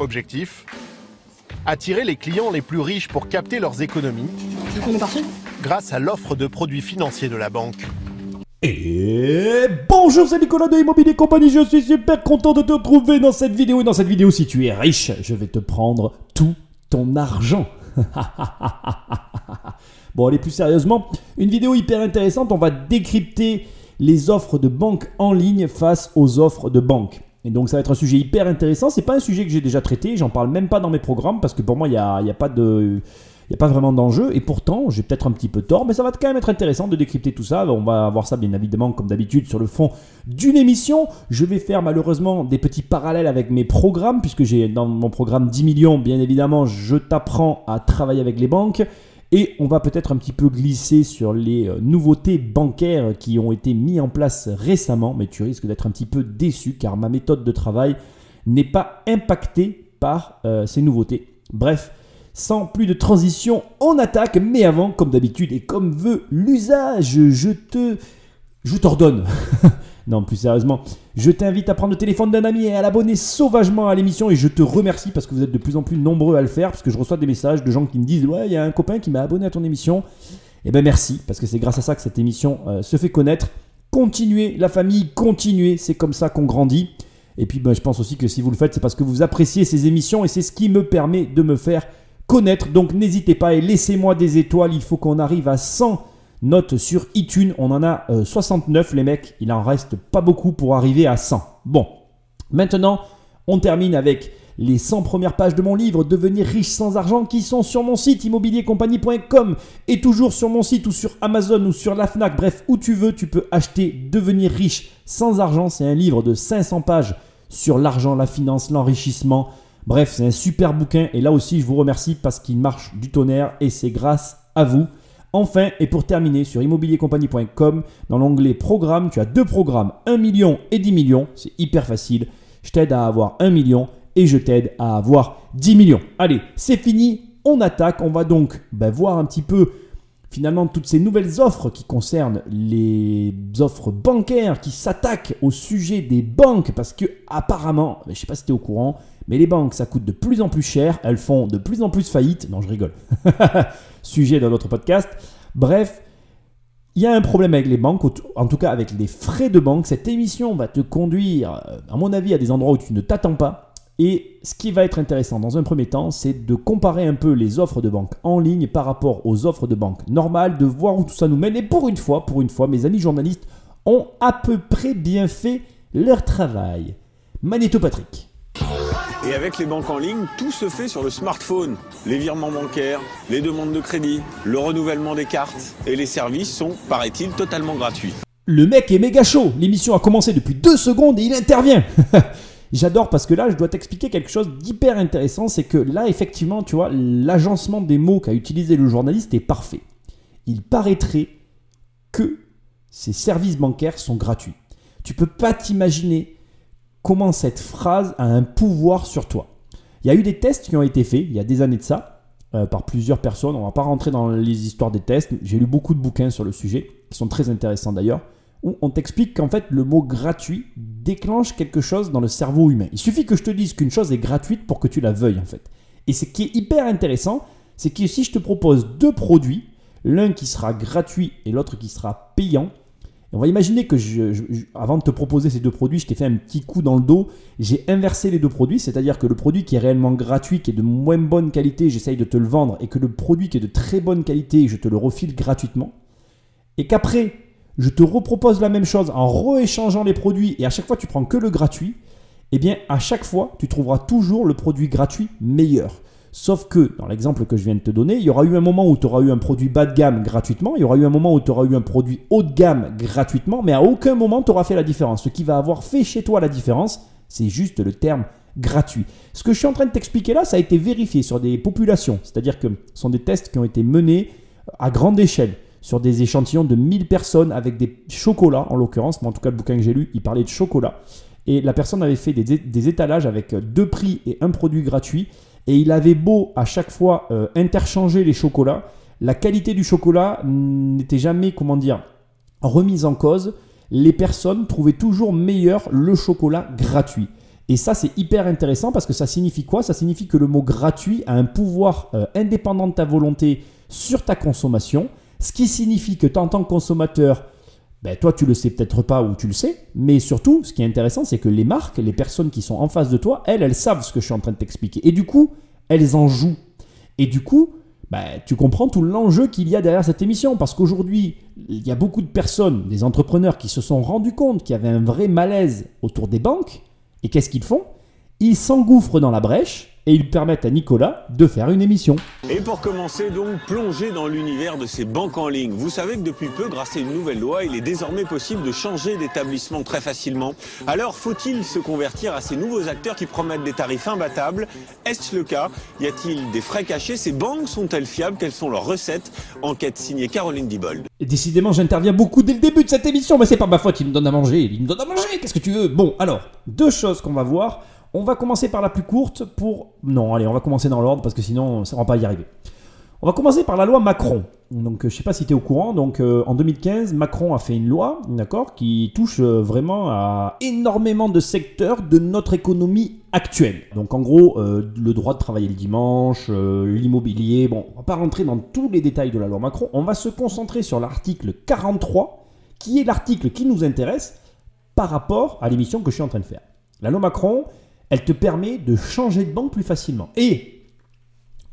Objectif Attirer les clients les plus riches pour capter leurs économies On est parti grâce à l'offre de produits financiers de la banque. Et bonjour, c'est Nicolas de Immobilier Compagnie, je suis super content de te retrouver dans cette vidéo. Et dans cette vidéo, si tu es riche, je vais te prendre tout ton argent. bon, allez plus sérieusement, une vidéo hyper intéressante, on va décrypter les offres de banque en ligne face aux offres de banque. Et donc ça va être un sujet hyper intéressant, c'est pas un sujet que j'ai déjà traité, j'en parle même pas dans mes programmes parce que pour moi il n'y a, a pas a pas vraiment d'enjeu, et pourtant, j'ai peut-être un petit peu tort, mais ça va quand même être intéressant de décrypter tout ça. On va voir ça, bien évidemment, comme d'habitude, sur le fond d'une émission. Je vais faire malheureusement des petits parallèles avec mes programmes, puisque j'ai dans mon programme 10 millions, bien évidemment, je t'apprends à travailler avec les banques. Et on va peut-être un petit peu glisser sur les euh, nouveautés bancaires qui ont été mises en place récemment, mais tu risques d'être un petit peu déçu car ma méthode de travail n'est pas impactée par euh, ces nouveautés. Bref, sans plus de transition, on attaque, mais avant, comme d'habitude et comme veut l'usage, je te... Je t'ordonne. non, plus sérieusement, je t'invite à prendre le téléphone d'un ami et à l'abonner sauvagement à l'émission et je te remercie parce que vous êtes de plus en plus nombreux à le faire parce que je reçois des messages de gens qui me disent ouais il y a un copain qui m'a abonné à ton émission. Eh ben merci parce que c'est grâce à ça que cette émission euh, se fait connaître. Continuez la famille, continuez, c'est comme ça qu'on grandit. Et puis ben, je pense aussi que si vous le faites c'est parce que vous appréciez ces émissions et c'est ce qui me permet de me faire connaître. Donc n'hésitez pas et laissez-moi des étoiles. Il faut qu'on arrive à 100 notes sur iTunes. On en a 69 les mecs. Il en reste pas beaucoup pour arriver à 100. Bon, maintenant on termine avec les 100 premières pages de mon livre Devenir riche sans argent qui sont sur mon site immobiliercompagnie.com et toujours sur mon site ou sur Amazon ou sur la Fnac, bref, où tu veux, tu peux acheter Devenir riche sans argent. C'est un livre de 500 pages sur l'argent, la finance, l'enrichissement, Bref, c'est un super bouquin et là aussi je vous remercie parce qu'il marche du tonnerre et c'est grâce à vous. Enfin, et pour terminer, sur immobiliercompagnie.com, dans l'onglet Programme, tu as deux programmes, 1 million et 10 millions. C'est hyper facile. Je t'aide à avoir 1 million et je t'aide à avoir 10 millions. Allez, c'est fini, on attaque. On va donc ben, voir un petit peu finalement toutes ces nouvelles offres qui concernent les offres bancaires qui s'attaquent au sujet des banques parce que apparemment, je ne sais pas si tu es au courant, mais les banques ça coûte de plus en plus cher, elles font de plus en plus faillite. Non, je rigole. sujet dans notre podcast. Bref, il y a un problème avec les banques, en tout cas avec les frais de banque. Cette émission va te conduire, à mon avis, à des endroits où tu ne t'attends pas. Et ce qui va être intéressant dans un premier temps, c'est de comparer un peu les offres de banque en ligne par rapport aux offres de banque normales, de voir où tout ça nous mène. Et pour une fois, pour une fois, mes amis journalistes ont à peu près bien fait leur travail. Magnéto Patrick. Et avec les banques en ligne, tout se fait sur le smartphone. Les virements bancaires, les demandes de crédit, le renouvellement des cartes et les services sont, paraît-il, totalement gratuits. Le mec est méga chaud. L'émission a commencé depuis deux secondes et il intervient. J'adore parce que là, je dois t'expliquer quelque chose d'hyper intéressant. C'est que là, effectivement, tu vois, l'agencement des mots qu'a utilisé le journaliste est parfait. Il paraîtrait que ces services bancaires sont gratuits. Tu peux pas t'imaginer comment cette phrase a un pouvoir sur toi. Il y a eu des tests qui ont été faits il y a des années de ça euh, par plusieurs personnes. On va pas rentrer dans les histoires des tests. J'ai lu beaucoup de bouquins sur le sujet qui sont très intéressants d'ailleurs où on t'explique qu'en fait le mot gratuit déclenche quelque chose dans le cerveau humain. Il suffit que je te dise qu'une chose est gratuite pour que tu la veuilles en fait. Et ce qui est hyper intéressant, c'est que si je te propose deux produits, l'un qui sera gratuit et l'autre qui sera payant, on va imaginer que avant de te proposer ces deux produits, je t'ai fait un petit coup dans le dos, j'ai inversé les deux produits, c'est-à-dire que le produit qui est réellement gratuit, qui est de moins bonne qualité, j'essaye de te le vendre, et que le produit qui est de très bonne qualité, je te le refile gratuitement. Et qu'après, je te repropose la même chose en rééchangeant les produits et à chaque fois tu prends que le gratuit, eh bien à chaque fois tu trouveras toujours le produit gratuit meilleur. Sauf que dans l'exemple que je viens de te donner, il y aura eu un moment où tu auras eu un produit bas de gamme gratuitement, il y aura eu un moment où tu auras eu un produit haut de gamme gratuitement, mais à aucun moment tu auras fait la différence. Ce qui va avoir fait chez toi la différence, c'est juste le terme gratuit. Ce que je suis en train de t'expliquer là, ça a été vérifié sur des populations, c'est-à-dire que ce sont des tests qui ont été menés à grande échelle sur des échantillons de 1000 personnes avec des chocolats, en l'occurrence. Mais en tout cas, le bouquin que j'ai lu, il parlait de chocolat. Et la personne avait fait des, étalages avec deux prix et un produit gratuit. Et il avait beau à chaque fois euh, interchanger les chocolats, la qualité du chocolat n'était jamais, comment dire, remise en cause. Les personnes trouvaient toujours meilleur le chocolat gratuit. Et ça, c'est hyper intéressant parce que ça signifie quoi? Ça signifie que le mot gratuit a un pouvoir euh, indépendant de ta volonté sur ta consommation, ce qui signifie que en tant que consommateur, ben, toi tu le sais peut-être pas ou tu le sais, mais surtout, ce qui est intéressant, c'est que les marques, les personnes qui sont en face de toi, elles, elles savent ce que je suis en train de t'expliquer. Et du coup, elles en jouent. Et du coup, ben, tu comprends tout l'enjeu qu'il y a derrière cette émission. Parce qu'aujourd'hui, il y a beaucoup de personnes, des entrepreneurs qui se sont rendus compte qu'il y avait un vrai malaise autour des banques. Et qu'est-ce qu'ils font? Ils s'engouffrent dans la brèche et ils permettent à Nicolas de faire une émission. Et pour commencer donc, plonger dans l'univers de ces banques en ligne. Vous savez que depuis peu, grâce à une nouvelle loi, il est désormais possible de changer d'établissement très facilement. Alors faut-il se convertir à ces nouveaux acteurs qui promettent des tarifs imbattables? Est-ce le cas? Y a-t-il des frais cachés? Ces banques sont-elles fiables? Quelles sont leurs recettes? Enquête signée Caroline Dibold. Et décidément, j'interviens beaucoup dès le début de cette émission, mais c'est pas ma faute, il me donne à manger, il me donne à manger, qu'est-ce que tu veux? Bon, alors, deux choses qu'on va voir. On va commencer par la plus courte pour... Non, allez, on va commencer dans l'ordre parce que sinon, ça ne va pas y arriver. On va commencer par la loi Macron. Donc, je ne sais pas si tu es au courant. Donc, euh, en 2015, Macron a fait une loi, d'accord, qui touche euh, vraiment à énormément de secteurs de notre économie actuelle. Donc, en gros, euh, le droit de travailler le dimanche, l'immobilier. Bon, on va pas rentrer dans tous les détails de la loi Macron. On va se concentrer sur l'article 43, qui est l'article qui nous intéresse par rapport à l'émission que je suis en train de faire. La loi Macron, elle te permet de changer de banque plus facilement. Et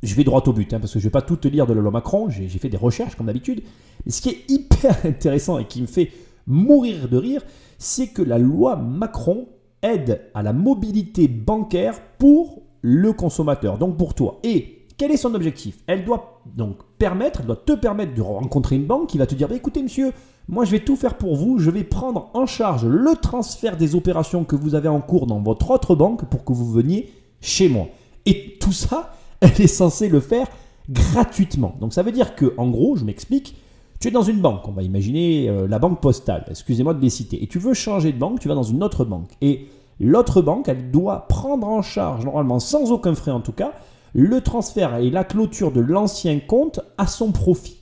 je vais droit au but, hein, parce que je ne vais pas tout te lire de la loi Macron, j'ai fait des recherches comme d'habitude. Mais ce qui est hyper intéressant et qui me fait mourir de rire, c'est que la loi Macron aide à la mobilité bancaire pour le consommateur, donc pour toi. Et quel est son objectif? Elle doit donc permettre, elle doit te permettre de rencontrer une banque qui va te dire bah, écoutez monsieur, moi, je vais tout faire pour vous. Je vais prendre en charge le transfert des opérations que vous avez en cours dans votre autre banque pour que vous veniez chez moi. Et tout ça, elle est censée le faire gratuitement. Donc ça veut dire que, en gros, je m'explique, tu es dans une banque, on va imaginer euh, la banque postale, excusez-moi de les citer, et tu veux changer de banque, tu vas dans une autre banque. Et l'autre banque, elle doit prendre en charge, normalement sans aucun frais en tout cas, le transfert et la clôture de l'ancien compte à son profit.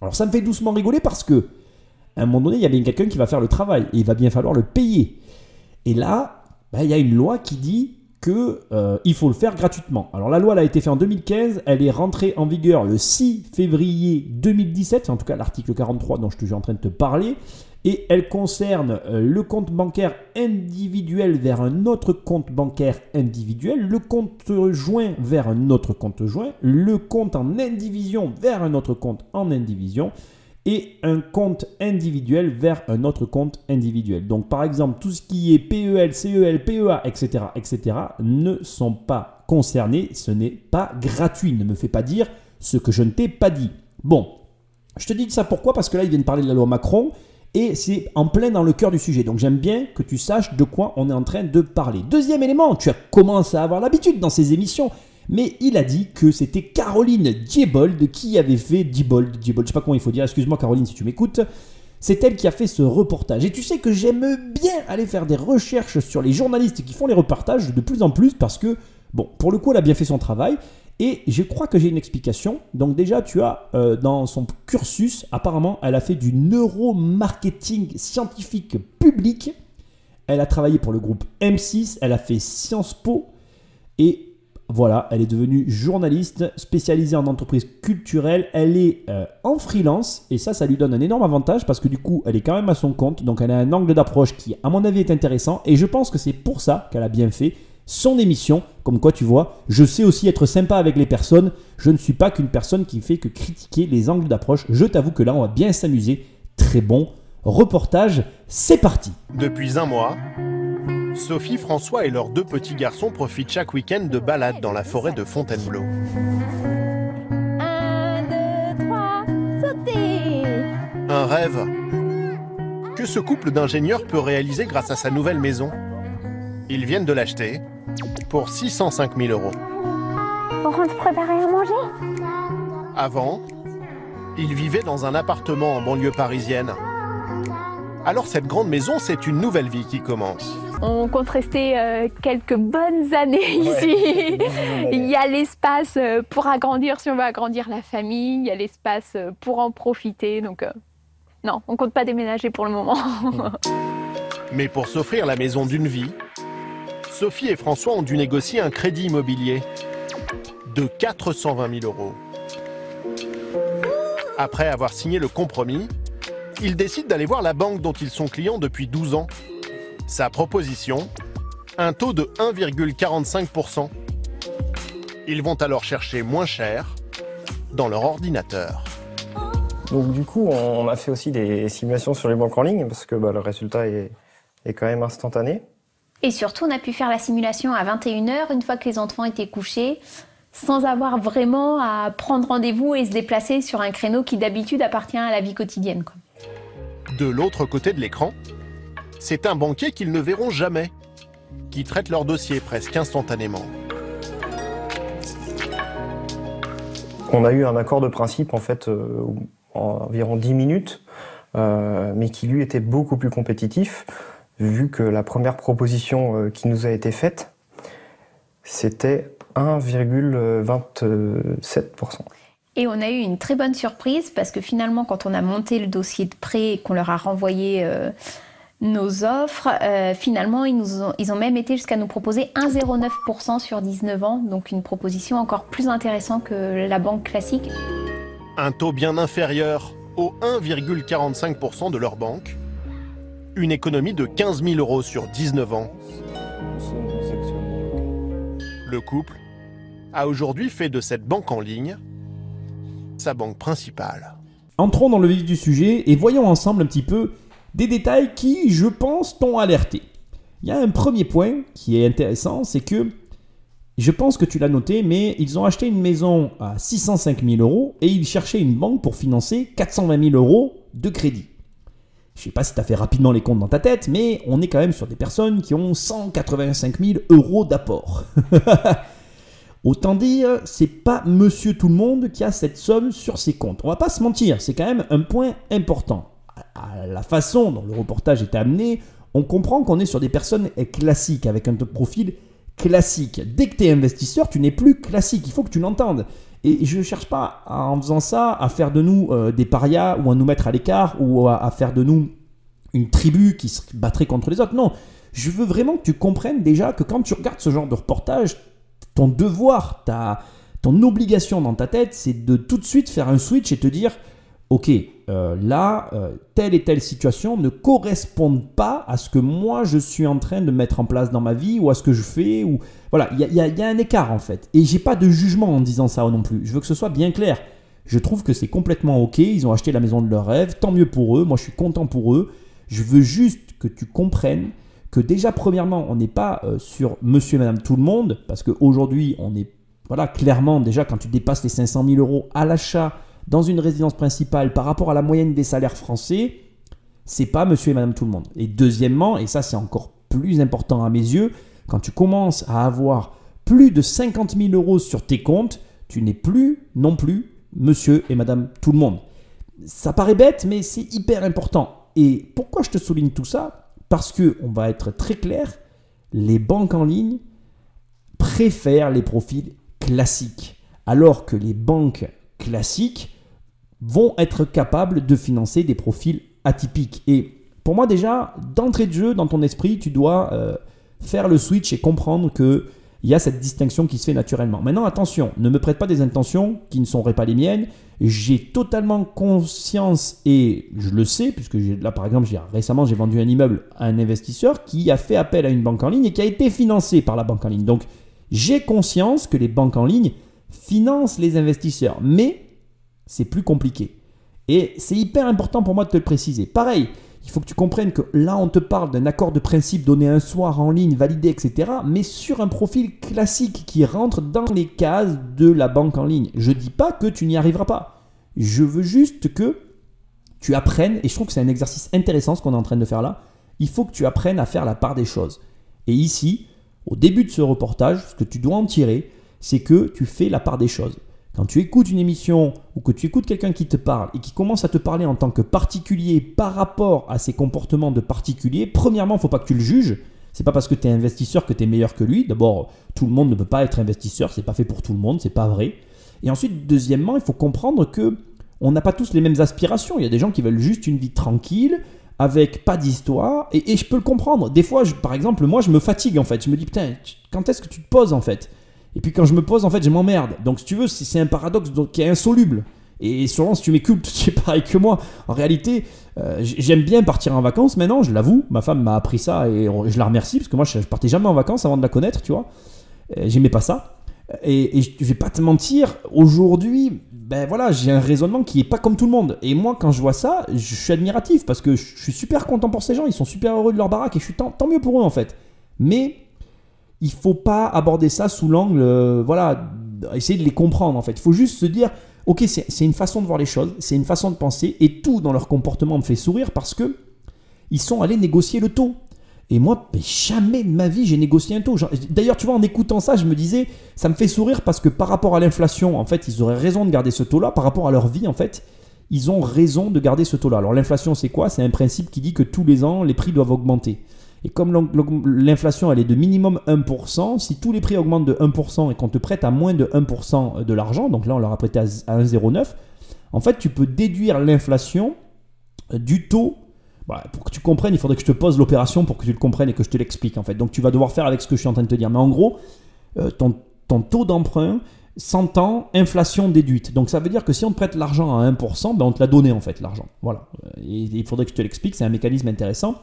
Alors ça me fait doucement rigoler parce que à un moment donné, il y a bien quelqu'un qui va faire le travail et il va bien falloir le payer. Et là, bah, il y a une loi qui dit qu'il euh, faut le faire gratuitement. Alors la loi elle a été faite en 2015, elle est rentrée en vigueur le 6 février 2017, en tout cas l'article 43 dont je suis en train de te parler, et elle concerne euh, le compte bancaire individuel vers un autre compte bancaire individuel, le compte joint vers un autre compte joint, le compte en indivision vers un autre compte en indivision, et un compte individuel vers un autre compte individuel. Donc par exemple, tout ce qui est PEL, CEL, PEA, etc., etc., ne sont pas concernés. Ce n'est pas gratuit. Ne me fais pas dire ce que je ne t'ai pas dit. Bon, je te dis ça pourquoi? Parce que là, ils viennent parler de la loi Macron et c'est en plein dans le cœur du sujet. Donc j'aime bien que tu saches de quoi on est en train de parler. Deuxième élément, tu as commencé à avoir l'habitude dans ces émissions mais il a dit que c'était Caroline Diebold qui avait fait Diebold, Diebold, je sais pas comment il faut dire, excuse-moi Caroline si tu m'écoutes. C'est elle qui a fait ce reportage. Et tu sais que j'aime bien aller faire des recherches sur les journalistes qui font les reportages de plus en plus parce que, bon, pour le coup, elle a bien fait son travail. Et je crois que j'ai une explication. Donc déjà, tu as euh, dans son cursus, apparemment, elle a fait du neuromarketing scientifique public. Elle a travaillé pour le groupe M6, elle a fait Sciences Po. Et voilà, elle est devenue journaliste spécialisée en entreprise culturelle. Elle est euh, en freelance et ça, ça lui donne un énorme avantage parce que du coup, elle est quand même à son compte. Donc, elle a un angle d'approche qui, à mon avis, est intéressant. Et je pense que c'est pour ça qu'elle a bien fait son émission. Comme quoi, tu vois, je sais aussi être sympa avec les personnes. Je ne suis pas qu'une personne qui fait que critiquer les angles d'approche. Je t'avoue que là, on va bien s'amuser. Très bon reportage. C'est parti. Depuis un mois, Sophie, François et leurs deux petits garçons profitent chaque week-end de balades dans la forêt de Fontainebleau. Un, deux, trois, Un rêve que ce couple d'ingénieurs peut réaliser grâce à sa nouvelle maison. Ils viennent de l'acheter pour 605 000 euros. On rentre préparer à manger? Avant, ils vivaient dans un appartement en banlieue parisienne. Alors cette grande maison, c'est une nouvelle vie qui commence. On compte rester euh, quelques bonnes années ici. il y a l'espace euh, pour agrandir si on veut agrandir la famille, il y a l'espace euh, pour en profiter. Donc non, on compte pas déménager pour le moment. Mais pour s'offrir la maison d'une vie, Sophie et François ont dû négocier un crédit immobilier de 420 000 euros. Après avoir signé le compromis, ils décident d'aller voir la banque dont ils sont clients depuis 12 ans. Sa proposition Un taux de 1,45%. Ils vont alors chercher moins cher dans leur ordinateur. Donc du coup, on a fait aussi des simulations sur les banques en ligne parce que bah, le résultat est, est quand même instantané. Et surtout, on a pu faire la simulation à 21h, une fois que les enfants étaient couchés, sans avoir vraiment à prendre rendez-vous et se déplacer sur un créneau qui d'habitude appartient à la vie quotidienne. quoi. De l'autre côté de l'écran, c'est un banquier qu'ils ne verront jamais, qui traite leur dossier presque instantanément. On a eu un accord de principe en fait euh, en environ 10 minutes, euh, mais qui lui était beaucoup plus compétitif, vu que la première proposition euh, qui nous a été faite, c'était 1,27%. Et on a eu une très bonne surprise parce que finalement, quand on a monté le dossier de prêt et qu'on leur a renvoyé euh, nos offres, euh, finalement, ils, ont, ils ont même été jusqu'à nous proposer 1,09% sur 19 ans, donc une proposition encore plus intéressante que la banque classique. Un taux bien inférieur au 1,45% de leur banque. Une économie de 15 000 euros sur 19 ans. Le couple a aujourd'hui fait de cette banque en ligne sa banque principale. Entrons dans le vif du sujet et voyons ensemble un petit peu des détails qui, je pense, t'ont alerté. Il y a un premier point qui est intéressant, c'est que je pense que tu l'as noté, mais ils ont acheté une maison à 605 000 euros et ils cherchaient une banque pour financer 420 000 euros de crédit. Je sais pas si tu as fait rapidement les comptes dans ta tête, mais on est quand même sur des personnes qui ont 185 000 euros d'apport. Autant dire, c'est pas monsieur tout le monde qui a cette somme sur ses comptes. On va pas se mentir, c'est quand même un point important. À la façon dont le reportage est amené, on comprend qu'on est sur des personnes classiques, avec un profil classique. Dès que tu es investisseur, tu n'es plus classique, il faut que tu l'entendes. Et je ne cherche pas, en faisant ça, à faire de nous euh, des parias ou à nous mettre à l'écart ou à, à faire de nous une tribu qui se battrait contre les autres. Non, je veux vraiment que tu comprennes déjà que quand tu regardes ce genre de reportage, ton devoir, ta, ton obligation dans ta tête, c'est de tout de suite faire un switch et te dire, ok, euh, là, euh, telle et telle situation ne correspondent pas à ce que moi je suis en train de mettre en place dans ma vie ou à ce que je fais. Ou voilà, il y a, un écart en fait. Et j'ai pas de jugement en disant ça non plus. Je veux que ce soit bien clair. Je trouve que c'est complètement ok. Ils ont acheté la maison de leur rêve. Tant mieux pour eux. Moi, je suis content pour eux. Je veux juste que tu comprennes que déjà, premièrement, on n'est pas euh, sur monsieur et madame tout le monde, parce qu'aujourd'hui, on est, voilà, clairement, déjà, quand tu dépasses les 500 000 euros à l'achat dans une résidence principale par rapport à la moyenne des salaires français, c'est pas monsieur et madame tout le monde. Et deuxièmement, et ça c'est encore plus important à mes yeux, quand tu commences à avoir plus de 50 000 euros sur tes comptes, tu n'es plus non plus monsieur et madame tout le monde. Ça paraît bête, mais c'est hyper important. Et pourquoi je te souligne tout ça? Parce que, on va être très clair, les banques en ligne préfèrent les profils classiques, alors que les banques classiques vont être capables de financer des profils atypiques. Et pour moi déjà, d'entrée de jeu, dans ton esprit, tu dois euh, faire le switch et comprendre que il y a cette distinction qui se fait naturellement. Maintenant, attention, ne me prête pas des intentions qui ne seraient pas les miennes. J'ai totalement conscience et je le sais, puisque là, par exemple, récemment, j'ai vendu un immeuble à un investisseur qui a fait appel à une banque en ligne et qui a été financé par la banque en ligne. Donc, j'ai conscience que les banques en ligne financent les investisseurs, mais c'est plus compliqué. Et c'est hyper important pour moi de te le préciser. Pareil, il faut que tu comprennes que là, on te parle d'un accord de principe donné un soir en ligne, validé, etc. Mais sur un profil classique qui rentre dans les cases de la banque en ligne. Je dis pas que tu n'y arriveras pas. Je veux juste que tu apprennes, et je trouve que c'est un exercice intéressant ce qu'on est en train de faire là. Il faut que tu apprennes à faire la part des choses. Et ici, au début de ce reportage, ce que tu dois en tirer, c'est que tu fais la part des choses. Quand tu écoutes une émission ou que tu écoutes quelqu'un qui te parle et qui commence à te parler en tant que particulier par rapport à ses comportements de particulier, premièrement, il ne faut pas que tu le juges. C'est pas parce que tu es investisseur que tu es meilleur que lui. D'abord, tout le monde ne peut pas être investisseur, c'est pas fait pour tout le monde, c'est pas vrai. Et ensuite, deuxièmement, il faut comprendre que on n'a pas tous les mêmes aspirations. Il y a des gens qui veulent juste une vie tranquille, avec pas d'histoire, et, je peux le comprendre. Des fois, par exemple, moi, je me fatigue en fait. Je me dis, putain, quand est-ce que tu te poses en fait? Et puis quand je me pose, en fait, je m'emmerde. Donc, si tu veux, c'est un paradoxe qui est insoluble. Et sûrement, si tu m'écoutes, tu es pareil que moi. En réalité, euh, j'aime bien partir en vacances maintenant, je l'avoue. Ma femme m'a appris ça et je la remercie parce que moi, je, partais jamais en vacances avant de la connaître, tu vois. Euh, j'aimais pas ça. Et, et, je vais pas te mentir, aujourd'hui, ben voilà, j'ai un raisonnement qui est pas comme tout le monde. Et moi, quand je vois ça, je suis admiratif parce que je suis super content pour ces gens. Ils sont super heureux de leur baraque et je suis tant, tant mieux pour eux en fait. Mais il faut pas aborder ça sous l'angle, euh, voilà, essayer de les comprendre en fait. Il faut juste se dire, ok, c'est une façon de voir les choses, c'est une façon de penser, et tout dans leur comportement me fait sourire parce que ils sont allés négocier le taux. Et moi, jamais de ma vie, j'ai négocié un taux. D'ailleurs, tu vois, en écoutant ça, je me disais, ça me fait sourire parce que par rapport à l'inflation, en fait, ils auraient raison de garder ce taux-là. Par rapport à leur vie, en fait, ils ont raison de garder ce taux-là. Alors, l'inflation, c'est quoi? C'est un principe qui dit que tous les ans, les prix doivent augmenter. Et comme l'inflation, elle est de minimum 1%, si tous les prix augmentent de 1% et qu'on te prête à moins de 1% de l'argent, donc là on leur a prêté à 1,09, en fait tu peux déduire l'inflation du taux. pour que tu comprennes, il faudrait que je te pose l'opération pour que tu le comprennes et que je te l'explique en fait. Donc tu vas devoir faire avec ce que je suis en train de te dire. Mais en gros, euh, ton, taux d'emprunt, 100 ans, inflation déduite. Donc ça veut dire que si on te prête l'argent à 1%, ben on te l'a donné en fait l'argent. Voilà. Et il faudrait que je te l'explique, c'est un mécanisme intéressant.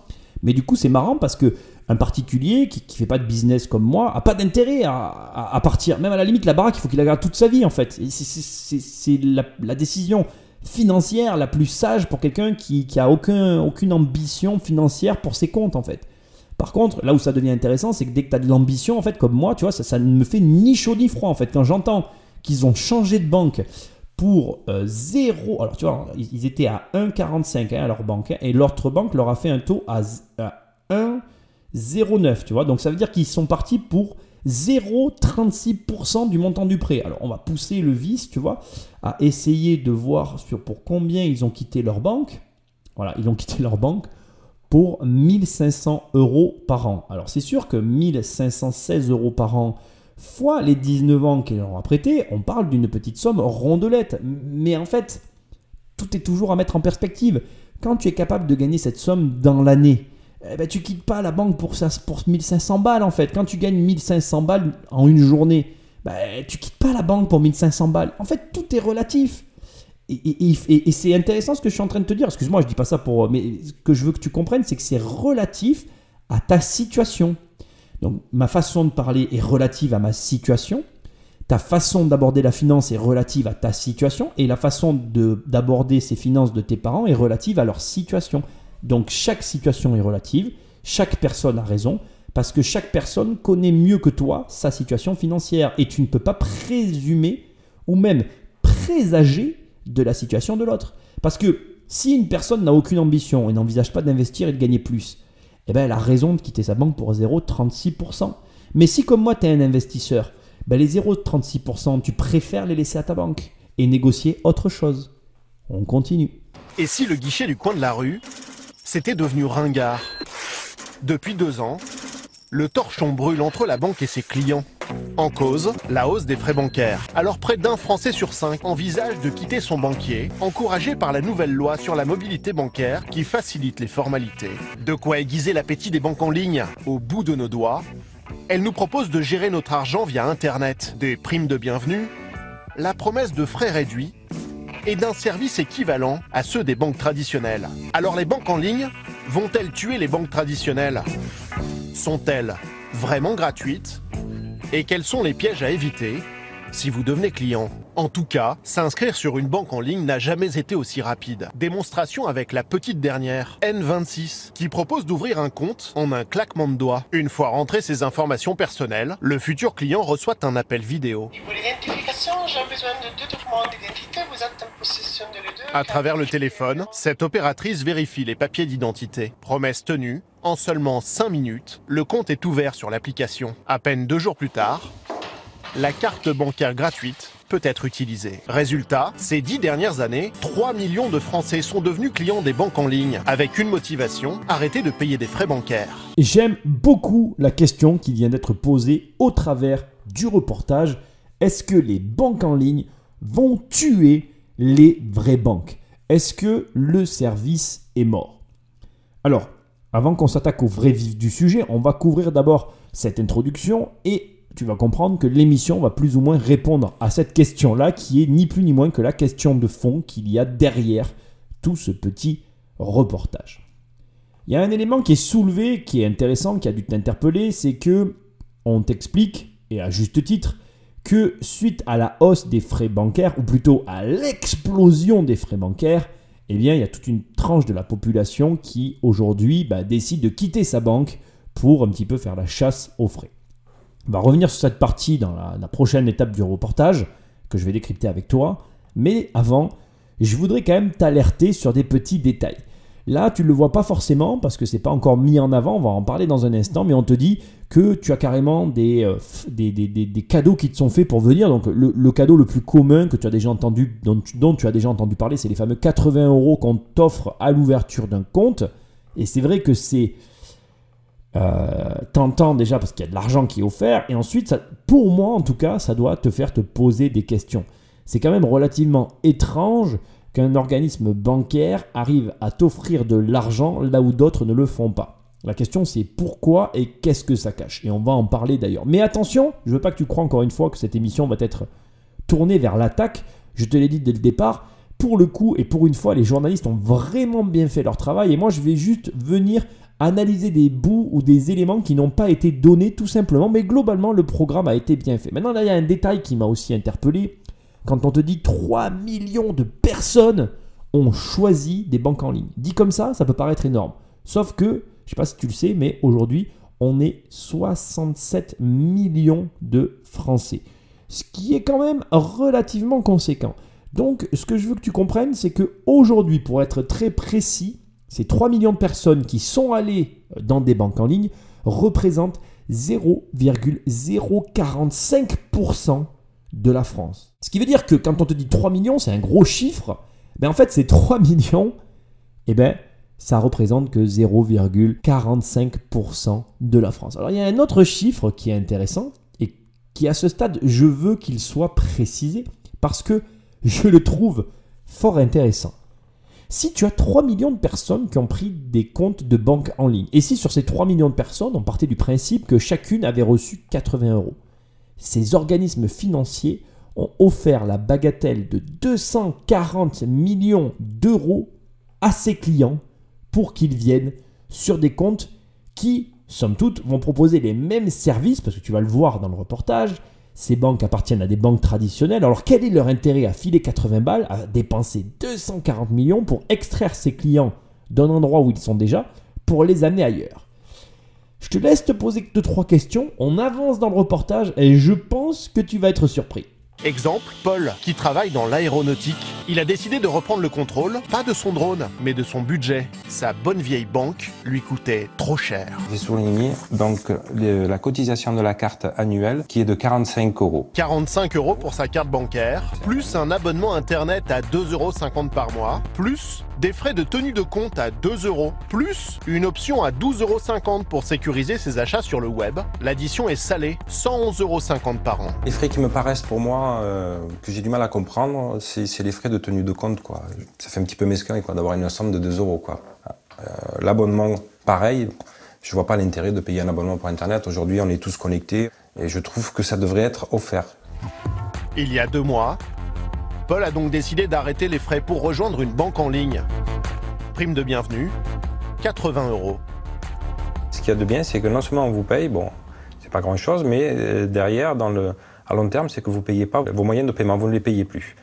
Mais du coup, c'est marrant parce que un particulier qui ne fait pas de business comme moi a pas d'intérêt à, partir. Même à la limite, la baraque, il faut qu'il la garde toute sa vie en fait. C'est la, décision financière la plus sage pour quelqu'un qui, qui a aucun, aucune ambition financière pour ses comptes en fait. Par contre, là où ça devient intéressant, c'est que dès que tu as de l'ambition, en fait, comme moi, tu vois, ça, ça ne me fait ni chaud ni froid en fait. Quand j'entends qu'ils ont changé de banque pour 0. Euh, alors, tu vois, ils étaient à 1,45 hein, à leur banque. Hein, et l'autre banque leur a fait un taux à, 1,09. Tu vois, donc ça veut dire qu'ils sont partis pour 0,36% du montant du prêt. Alors, on va pousser le vice, tu vois, à essayer de voir sur pour combien ils ont quitté leur banque. Voilà, ils ont quitté leur banque pour 1500 euros par an. Alors, c'est sûr que 1516 euros par an fois les 19 ans qu'ils ont prêté, on parle d'une petite somme rondelette. Mais en fait, tout est toujours à mettre en perspective. Quand tu es capable de gagner cette somme dans l'année, eh ben, tu quittes pas la banque pour, ça, pour 1500 balles en fait. Quand tu gagnes 1500 balles en une journée, ben, tu quittes pas la banque pour 1500 balles. En fait, tout est relatif. Et, c'est intéressant ce que je suis en train de te dire. Excuse-moi, je dis pas ça pour. Mais ce que je veux que tu comprennes, c'est que c'est relatif à ta situation. Donc ma façon de parler est relative à ma situation, ta façon d'aborder la finance est relative à ta situation, et la façon d'aborder ces finances de tes parents est relative à leur situation. Donc chaque situation est relative, chaque personne a raison, parce que chaque personne connaît mieux que toi sa situation financière, et tu ne peux pas présumer ou même présager de la situation de l'autre. Parce que si une personne n'a aucune ambition et n'envisage pas d'investir et de gagner plus, eh ben, elle a raison de quitter sa banque pour 0,36%. Mais si comme moi tu es un investisseur, ben les 0,36%, tu préfères les laisser à ta banque et négocier autre chose. On continue. Et si le guichet du coin de la rue, c'était devenu ringard? Depuis deux ans, le torchon brûle entre la banque et ses clients. En cause, la hausse des frais bancaires. Alors près d'un Français sur cinq envisage de quitter son banquier, encouragé par la nouvelle loi sur la mobilité bancaire qui facilite les formalités. De quoi aiguiser l'appétit des banques en ligne au bout de nos doigts. Elle nous propose de gérer notre argent via Internet, des primes de bienvenue, la promesse de frais réduits et d'un service équivalent à ceux des banques traditionnelles. Alors les banques en ligne vont-elles tuer les banques traditionnelles? Sont-elles vraiment gratuites? Et quels sont les pièges à éviter? Si vous devenez client. En tout cas, s'inscrire sur une banque en ligne n'a jamais été aussi rapide. Démonstration avec la petite dernière, N26, qui propose d'ouvrir un compte en un claquement de doigts. Une fois rentré ses informations personnelles, le futur client reçoit un appel vidéo. Documents d'identité. Vous êtes en possession de les deux. À travers le téléphone, cette opératrice vérifie les papiers d'identité. Promesse tenue, en seulement 5 minutes, le compte est ouvert sur l'application. À peine deux jours plus tard, la carte bancaire gratuite peut être utilisée. Résultat, ces dix dernières années, 3 millions de Français sont devenus clients des banques en ligne, avec une motivation, arrêter de payer des frais bancaires. J'aime beaucoup la question qui vient d'être posée au travers du reportage. Est-ce que les banques en ligne vont tuer les vraies banques Est-ce que le service est mort? Alors, avant qu'on s'attaque au vrai vif du sujet, on va couvrir d'abord cette introduction et tu vas comprendre que l'émission va plus ou moins répondre à cette question-là qui est ni plus ni moins que la question de fond qu'il y a derrière tout ce petit reportage. Il y a un élément qui est soulevé, qui est intéressant, qui a dû t'interpeller, c'est que on t'explique, et à juste titre, que suite à la hausse des frais bancaires, ou plutôt à l'explosion des frais bancaires, eh bien, il y a toute une tranche de la population qui aujourd'hui bah, décide de quitter sa banque pour un petit peu faire la chasse aux frais. On va revenir sur cette partie dans la, la prochaine étape du reportage que je vais décrypter avec toi. Mais avant, je voudrais quand même t'alerter sur des petits détails. Là, tu ne le vois pas forcément parce que c'est pas encore mis en avant, on va en parler dans un instant, mais on te dit que tu as carrément des, euh, des, cadeaux qui te sont faits pour venir. Donc le, cadeau le plus commun que tu as déjà entendu, dont, tu, as déjà entendu parler, c'est les fameux 80 euros qu'on t'offre à l'ouverture d'un compte. Et c'est vrai que c'est euh, tentant déjà parce qu'il y a de l'argent qui est offert. Et ensuite, pour moi en tout cas, ça doit te faire te poser des questions. C'est quand même relativement étrange qu'un organisme bancaire arrive à t'offrir de l'argent là où d'autres ne le font pas. La question c'est pourquoi et qu'est-ce que ça cache? Et on va en parler d'ailleurs. Mais attention, je veux pas que tu crois encore une fois que cette émission va être tournée vers l'attaque. Je te l'ai dit dès le départ. Pour le coup et pour une fois, les journalistes ont vraiment bien fait leur travail. Et moi, je vais juste venir analyser des bouts ou des éléments qui n'ont pas été donnés tout simplement. Mais globalement, le programme a été bien fait. Maintenant, là, il y a un détail qui m'a aussi interpellé quand on te dit 3 millions de personnes ont choisi des banques en ligne. Dit comme ça, ça peut paraître énorme. Sauf que, je ne sais pas si tu le sais, mais aujourd'hui, on est 67 millions de Français. Ce qui est quand même relativement conséquent. Donc, ce que je veux que tu comprennes, c'est que aujourd'hui, pour être très précis, ces 3 millions de personnes qui sont allées dans des banques en ligne représentent 0,045% de la France. Ce qui veut dire que quand on te dit 3 millions, c'est un gros chiffre. Mais en fait, ces 3 millions, eh ben, ça représente que 0,45% de la France. Alors il y a un autre chiffre qui est intéressant et qui à ce stade, je veux qu'il soit précisé parce que je le trouve fort intéressant. Si tu as 3 millions de personnes qui ont pris des comptes de banque en ligne, et si sur ces 3 millions de personnes, on partait du principe que chacune avait reçu 80 euros, ces organismes financiers ont offert la bagatelle de 240 millions d'euros à ses clients pour qu'ils viennent sur des comptes qui, somme toute, vont proposer les mêmes services, parce que tu vas le voir dans le reportage, ces banques appartiennent à des banques traditionnelles. Alors quel est leur intérêt à filer 80 balles, à dépenser 240 millions pour extraire ses clients d'un endroit où ils sont déjà, pour les amener ailleurs? Je te laisse te poser deux trois questions, on avance dans le reportage et je pense que tu vas être surpris. Exemple, Paul, qui travaille dans l'aéronautique. Il a décidé de reprendre le contrôle, pas de son drone, mais de son budget. Sa bonne vieille banque lui coûtait trop cher. J'ai souligné donc le- la cotisation de la carte annuelle qui est de 45 euros. 45 euros pour sa carte bancaire, plus un abonnement internet à 2,50 euros par mois, plus des frais de tenue de compte à 2 euros, plus une option à 12,50 euros pour sécuriser ses achats sur le web. L'addition est salée, 111,50 euros par an. Les frais qui me paraissent pour moi, euh, que j'ai du mal à comprendre, c'est les frais de tenue de compte. Quoi. Ça fait un petit peu mesquin d'avoir une somme de 2 euros. Euh, L'abonnement, pareil, je vois pas l'intérêt de payer un abonnement pour Internet. Aujourd'hui, on est tous connectés et je trouve que ça devrait être offert. Il y a deux mois, Paul a donc décidé d'arrêter les frais pour rejoindre une banque en ligne. Prime de bienvenue, 80 euros. Ce qu'il y a de bien, c'est que non seulement on vous paye, bon, c'est pas grand-chose, mais euh, derrière, dans le, à long terme, c'est que vous payez pas vos moyens de paiement, vous ne les payez plus.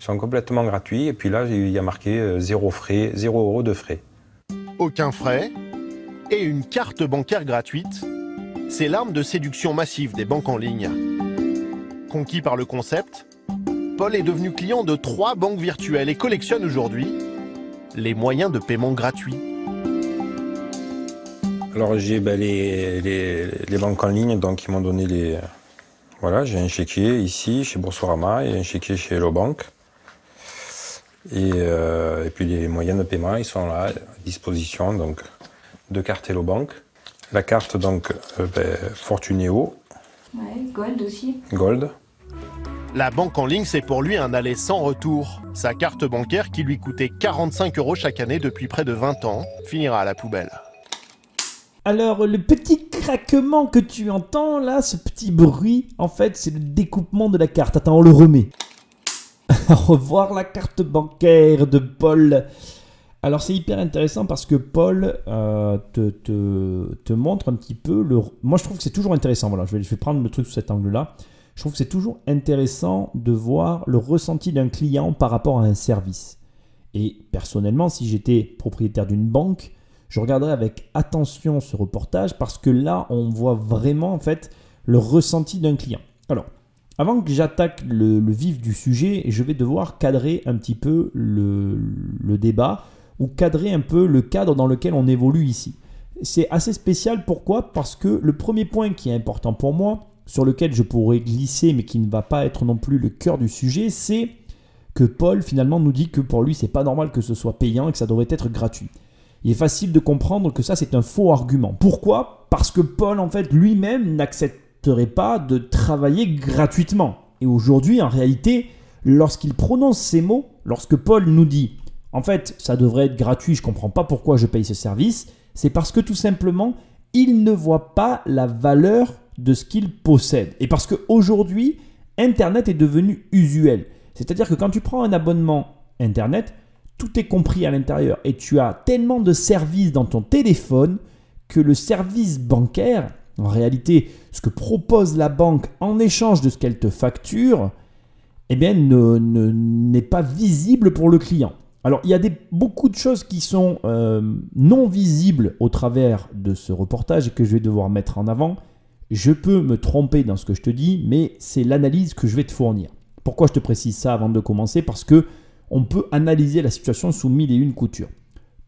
Ils sont complètement gratuits, et puis là, il y a marqué euh, zéro frais, zéro euro de frais. Aucun frais et une carte bancaire gratuite. C'est l'arme de séduction massive des banques en ligne. Conquis par le concept, Paul est devenu client de trois banques virtuelles et collectionne aujourd'hui les moyens de paiement gratuits. Alors j'ai ben, les, les, les banques en ligne, donc ils m'ont donné les... Voilà, j'ai un chéquier ici chez Boursorama et un chéquier chez Hello Bank. Et, euh, et puis les moyens de paiement, ils sont là à disposition, donc deux cartes Hello Bank. La carte donc euh, ben, Fortuneo Ouais, Gold aussi. Gold. La banque en ligne, c'est pour lui un aller sans retour. Sa carte bancaire, qui lui coûtait 45 euros chaque année depuis près de 20 ans, finira à la poubelle. Alors, le petit craquement que tu entends là, ce petit bruit, en fait, c'est le découpement de la carte. Attends, on le remet. Revoir la carte bancaire de Paul. Alors, c'est hyper intéressant parce que Paul euh, te, montre un petit peu le. Moi, je trouve que c'est toujours intéressant. Voilà, je vais, je vais prendre le truc sous cet angle-là. Je trouve que c'est toujours intéressant de voir le ressenti d'un client par rapport à un service. Et personnellement, si j'étais propriétaire d'une banque, je regarderai avec attention ce reportage parce que là, on voit vraiment en fait le ressenti d'un client. Alors, avant que j'attaque le, vif du sujet, je vais devoir cadrer un petit peu le, débat ou cadrer un peu le cadre dans lequel on évolue ici. C'est assez spécial, pourquoi? Parce que le premier point qui est important pour moi, sur lequel je pourrais glisser mais qui ne va pas être non plus le cœur du sujet, c'est que Paul finalement nous dit que pour lui c'est pas normal que ce soit payant et que ça devrait être gratuit il est facile de comprendre que ça c'est un faux argument. Pourquoi? Parce que Paul en fait lui-même n'accepterait pas de travailler gratuitement. Et aujourd'hui en réalité, lorsqu'il prononce ces mots, lorsque Paul nous dit en fait ça devrait être gratuit, je ne comprends pas pourquoi je paye ce service, c'est parce que tout simplement il ne voit pas la valeur de ce qu'il possède. Et parce qu'aujourd'hui, Internet est devenu usuel. C'est-à-dire que quand tu prends un abonnement Internet, tout est compris à l'intérieur et tu as tellement de services dans ton téléphone que le service bancaire, en réalité, ce que propose la banque en échange de ce qu'elle te facture, eh bien, n'est ne, pas visible pour le client. Alors, il y a beaucoup de choses qui sont euh, non visibles au travers de ce reportage et que je vais devoir mettre en avant. Je peux me tromper dans ce que je te dis, mais c'est l'analyse que je vais te fournir. Pourquoi je te précise ça avant de commencer? Parce que on peut analyser la situation sous mille et une coutures.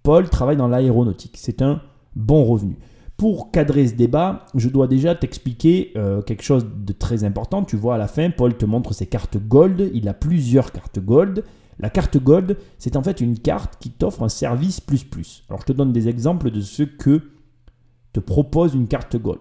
Paul travaille dans l'aéronautique, c'est un bon revenu. Pour cadrer ce débat, je dois déjà t'expliquer euh, quelque chose de très important. Tu vois à la fin, Paul te montre ses cartes Gold. Il a plusieurs cartes Gold. La carte Gold, c'est en fait une carte qui t'offre un service plus plus. Alors je te donne des exemples de ce que te propose une carte Gold.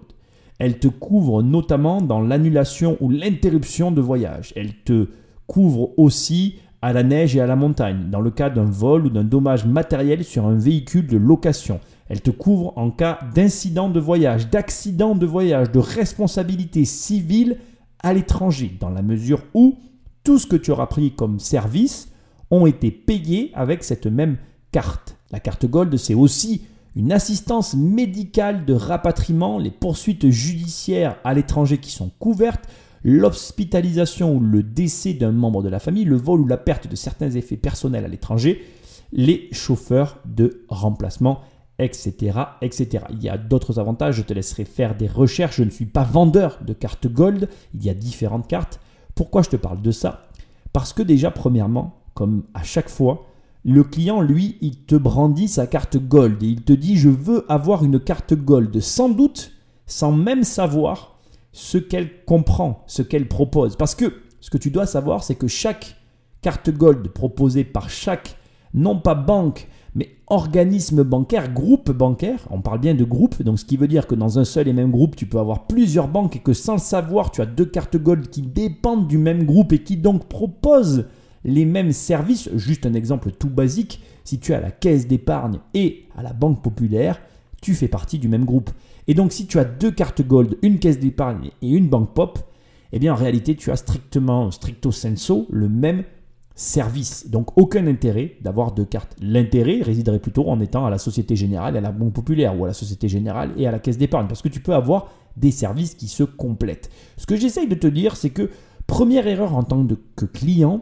Elle te couvre notamment dans l'annulation ou l'interruption de voyage. Elle te couvre aussi à la neige et à la montagne, dans le cas d'un vol ou d'un dommage matériel sur un véhicule de location. Elle te couvre en cas d'incident de voyage, d'accident de voyage, de responsabilité civile à l'étranger, dans la mesure où tout ce que tu auras pris comme service ont été payés avec cette même carte. La carte Gold, c'est aussi une assistance médicale de rapatriement, les poursuites judiciaires à l'étranger qui sont couvertes, l'hospitalisation ou le décès d'un membre de la famille, le vol ou la perte de certains effets personnels à l'étranger, les chauffeurs de remplacement, etc., etc. Il y a d'autres avantages, je te laisserai faire des recherches, je ne suis pas vendeur de cartes Gold, il y a différentes cartes. Pourquoi je te parle de ça? Parce que déjà, premièrement, comme à chaque fois, le client, lui, il te brandit sa carte Gold et il te dit je veux avoir une carte Gold, sans doute, sans même savoir ce qu'elle comprend, ce qu'elle propose. Parce que ce que tu dois savoir, c'est que chaque carte gold proposée par chaque, non pas banque, mais organisme bancaire, groupe bancaire, on parle bien de groupe, donc ce qui veut dire que dans un seul et même groupe, tu peux avoir plusieurs banques et que sans le savoir, tu as deux cartes gold qui dépendent du même groupe et qui donc proposent les mêmes services. Juste un exemple tout basique, si tu as la caisse d'épargne et à la banque populaire, tu fais partie du même groupe. Et donc si tu as deux cartes gold, une caisse d'épargne et une banque pop, eh bien en réalité tu as strictement, stricto senso, le même service. Donc aucun intérêt d'avoir deux cartes. L'intérêt résiderait plutôt en étant à la Société Générale et à la Banque Populaire ou à la Société Générale et à la Caisse d'épargne parce que tu peux avoir des services qui se complètent. Ce que j'essaye de te dire, c'est que première erreur en tant que client,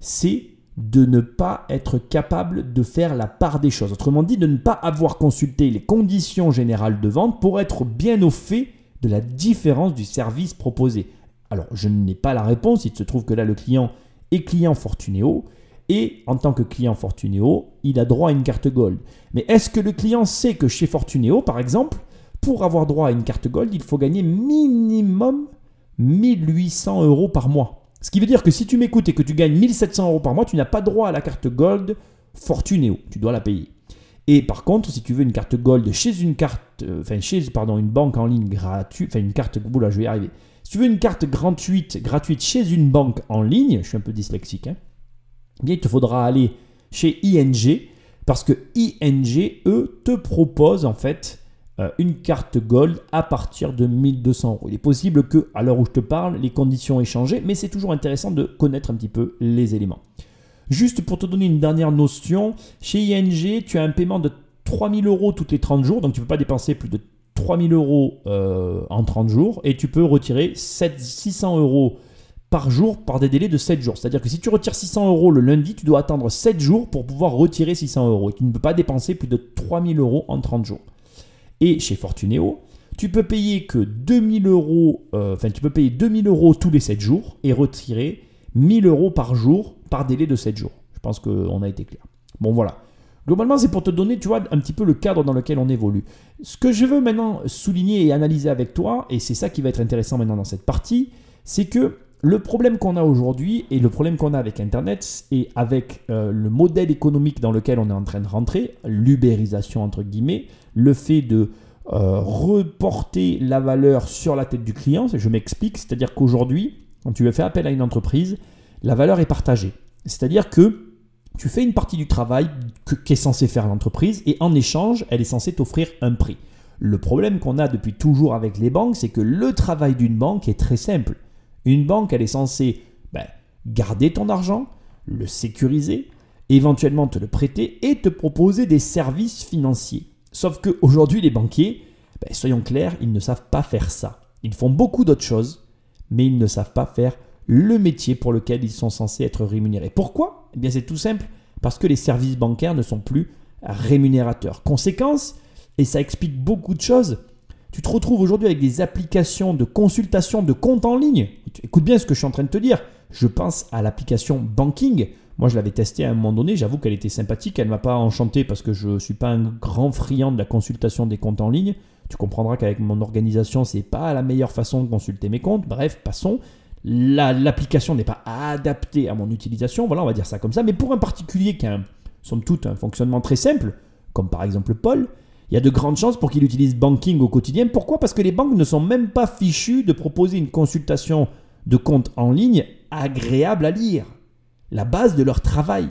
c'est de ne pas être capable de faire la part des choses. Autrement dit, de ne pas avoir consulté les conditions générales de vente pour être bien au fait de la différence du service proposé. Alors, je n'ai pas la réponse, il se trouve que là, le client est client Fortunéo, et en tant que client Fortunéo, il a droit à une carte Gold. Mais est-ce que le client sait que chez Fortunéo, par exemple, pour avoir droit à une carte Gold, il faut gagner minimum 1800 euros par mois? Ce qui veut dire que si tu m'écoutes et que tu gagnes 1700 euros par mois, tu n'as pas droit à la carte Gold Fortunéo. Tu dois la payer. Et par contre, si tu veux une carte Gold chez une carte, euh, enfin chez une banque en ligne gratuite, enfin une carte, là je vais y arriver. Si tu veux une carte gratuite, gratuite chez une banque en ligne, je suis un peu dyslexique, hein, bien il te faudra aller chez ING parce que ING, eux, te proposent en fait une carte Gold à partir de 1200 euros. Il est possible que, à l'heure où je te parle, les conditions aient changé, mais c'est toujours intéressant de connaître un petit peu les éléments. Juste pour te donner une dernière notion, chez ING, tu as un paiement de 3000 euros toutes les 30 jours, donc tu ne peux pas dépenser plus de 3000 euros euh, en 30 jours, et tu peux retirer 7, 600 euros par jour par des délais de 7 jours. C'est-à-dire que si tu retires 600 euros le lundi, tu dois attendre 7 jours pour pouvoir retirer 600 euros, et tu ne peux pas dépenser plus de 3000 euros en 30 jours. Et chez Fortuneo, tu peux payer que 2000 euros, euh, enfin tu peux payer 2000 euros tous les 7 jours et retirer 1000 euros par jour par délai de 7 jours. Je pense qu'on a été clair. Bon voilà. Globalement, c'est pour te donner, tu vois, un petit peu le cadre dans lequel on évolue. Ce que je veux maintenant souligner et analyser avec toi, et c'est ça qui va être intéressant maintenant dans cette partie, c'est que le problème qu'on a aujourd'hui et le problème qu'on a avec Internet et avec euh, le modèle économique dans lequel on est en train de rentrer, l'ubérisation entre guillemets, le fait de euh, reporter la valeur sur la tête du client, je m'explique, c'est-à-dire qu'aujourd'hui, quand tu veux faire appel à une entreprise, la valeur est partagée. C'est-à-dire que tu fais une partie du travail qu'est censée faire l'entreprise et en échange, elle est censée t'offrir un prix. Le problème qu'on a depuis toujours avec les banques, c'est que le travail d'une banque est très simple. Une banque, elle est censée ben, garder ton argent, le sécuriser, éventuellement te le prêter et te proposer des services financiers. Sauf qu'aujourd'hui, les banquiers, ben, soyons clairs, ils ne savent pas faire ça. Ils font beaucoup d'autres choses, mais ils ne savent pas faire le métier pour lequel ils sont censés être rémunérés. Pourquoi? Eh bien, c'est tout simple, parce que les services bancaires ne sont plus rémunérateurs. Conséquence, et ça explique beaucoup de choses, tu te retrouves aujourd'hui avec des applications de consultation de compte en ligne. Écoute bien ce que je suis en train de te dire. Je pense à l'application Banking. Moi, je l'avais testée à un moment donné. J'avoue qu'elle était sympathique. Elle ne m'a pas enchanté parce que je ne suis pas un grand friand de la consultation des comptes en ligne. Tu comprendras qu'avec mon organisation, c'est pas la meilleure façon de consulter mes comptes. Bref, passons. L'application n'est pas adaptée à mon utilisation. Voilà, on va dire ça comme ça. Mais pour un particulier qui a, somme toute, un fonctionnement très simple, comme par exemple Paul, il y a de grandes chances pour qu'il utilise banking au quotidien. Pourquoi? Parce que les banques ne sont même pas fichues de proposer une consultation de compte en ligne agréable à lire. La base de leur travail.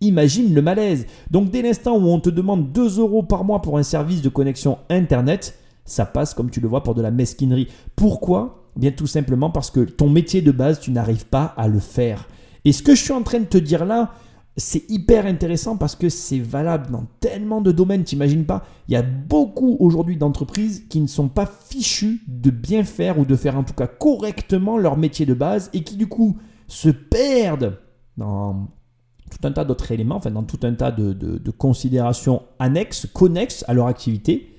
Imagine le malaise. Donc dès l'instant où on te demande 2 euros par mois pour un service de connexion Internet, ça passe comme tu le vois pour de la mesquinerie. Pourquoi? Bien tout simplement parce que ton métier de base, tu n'arrives pas à le faire. Et ce que je suis en train de te dire là, c'est hyper intéressant parce que c'est valable dans tellement de domaines, t'imagines pas? Il y a beaucoup aujourd'hui d'entreprises qui ne sont pas fichues de bien faire ou de faire en tout cas correctement leur métier de base et qui du coup se perdent dans tout un tas d'autres éléments, enfin dans tout un tas de, considérations annexes, connexes à leur activité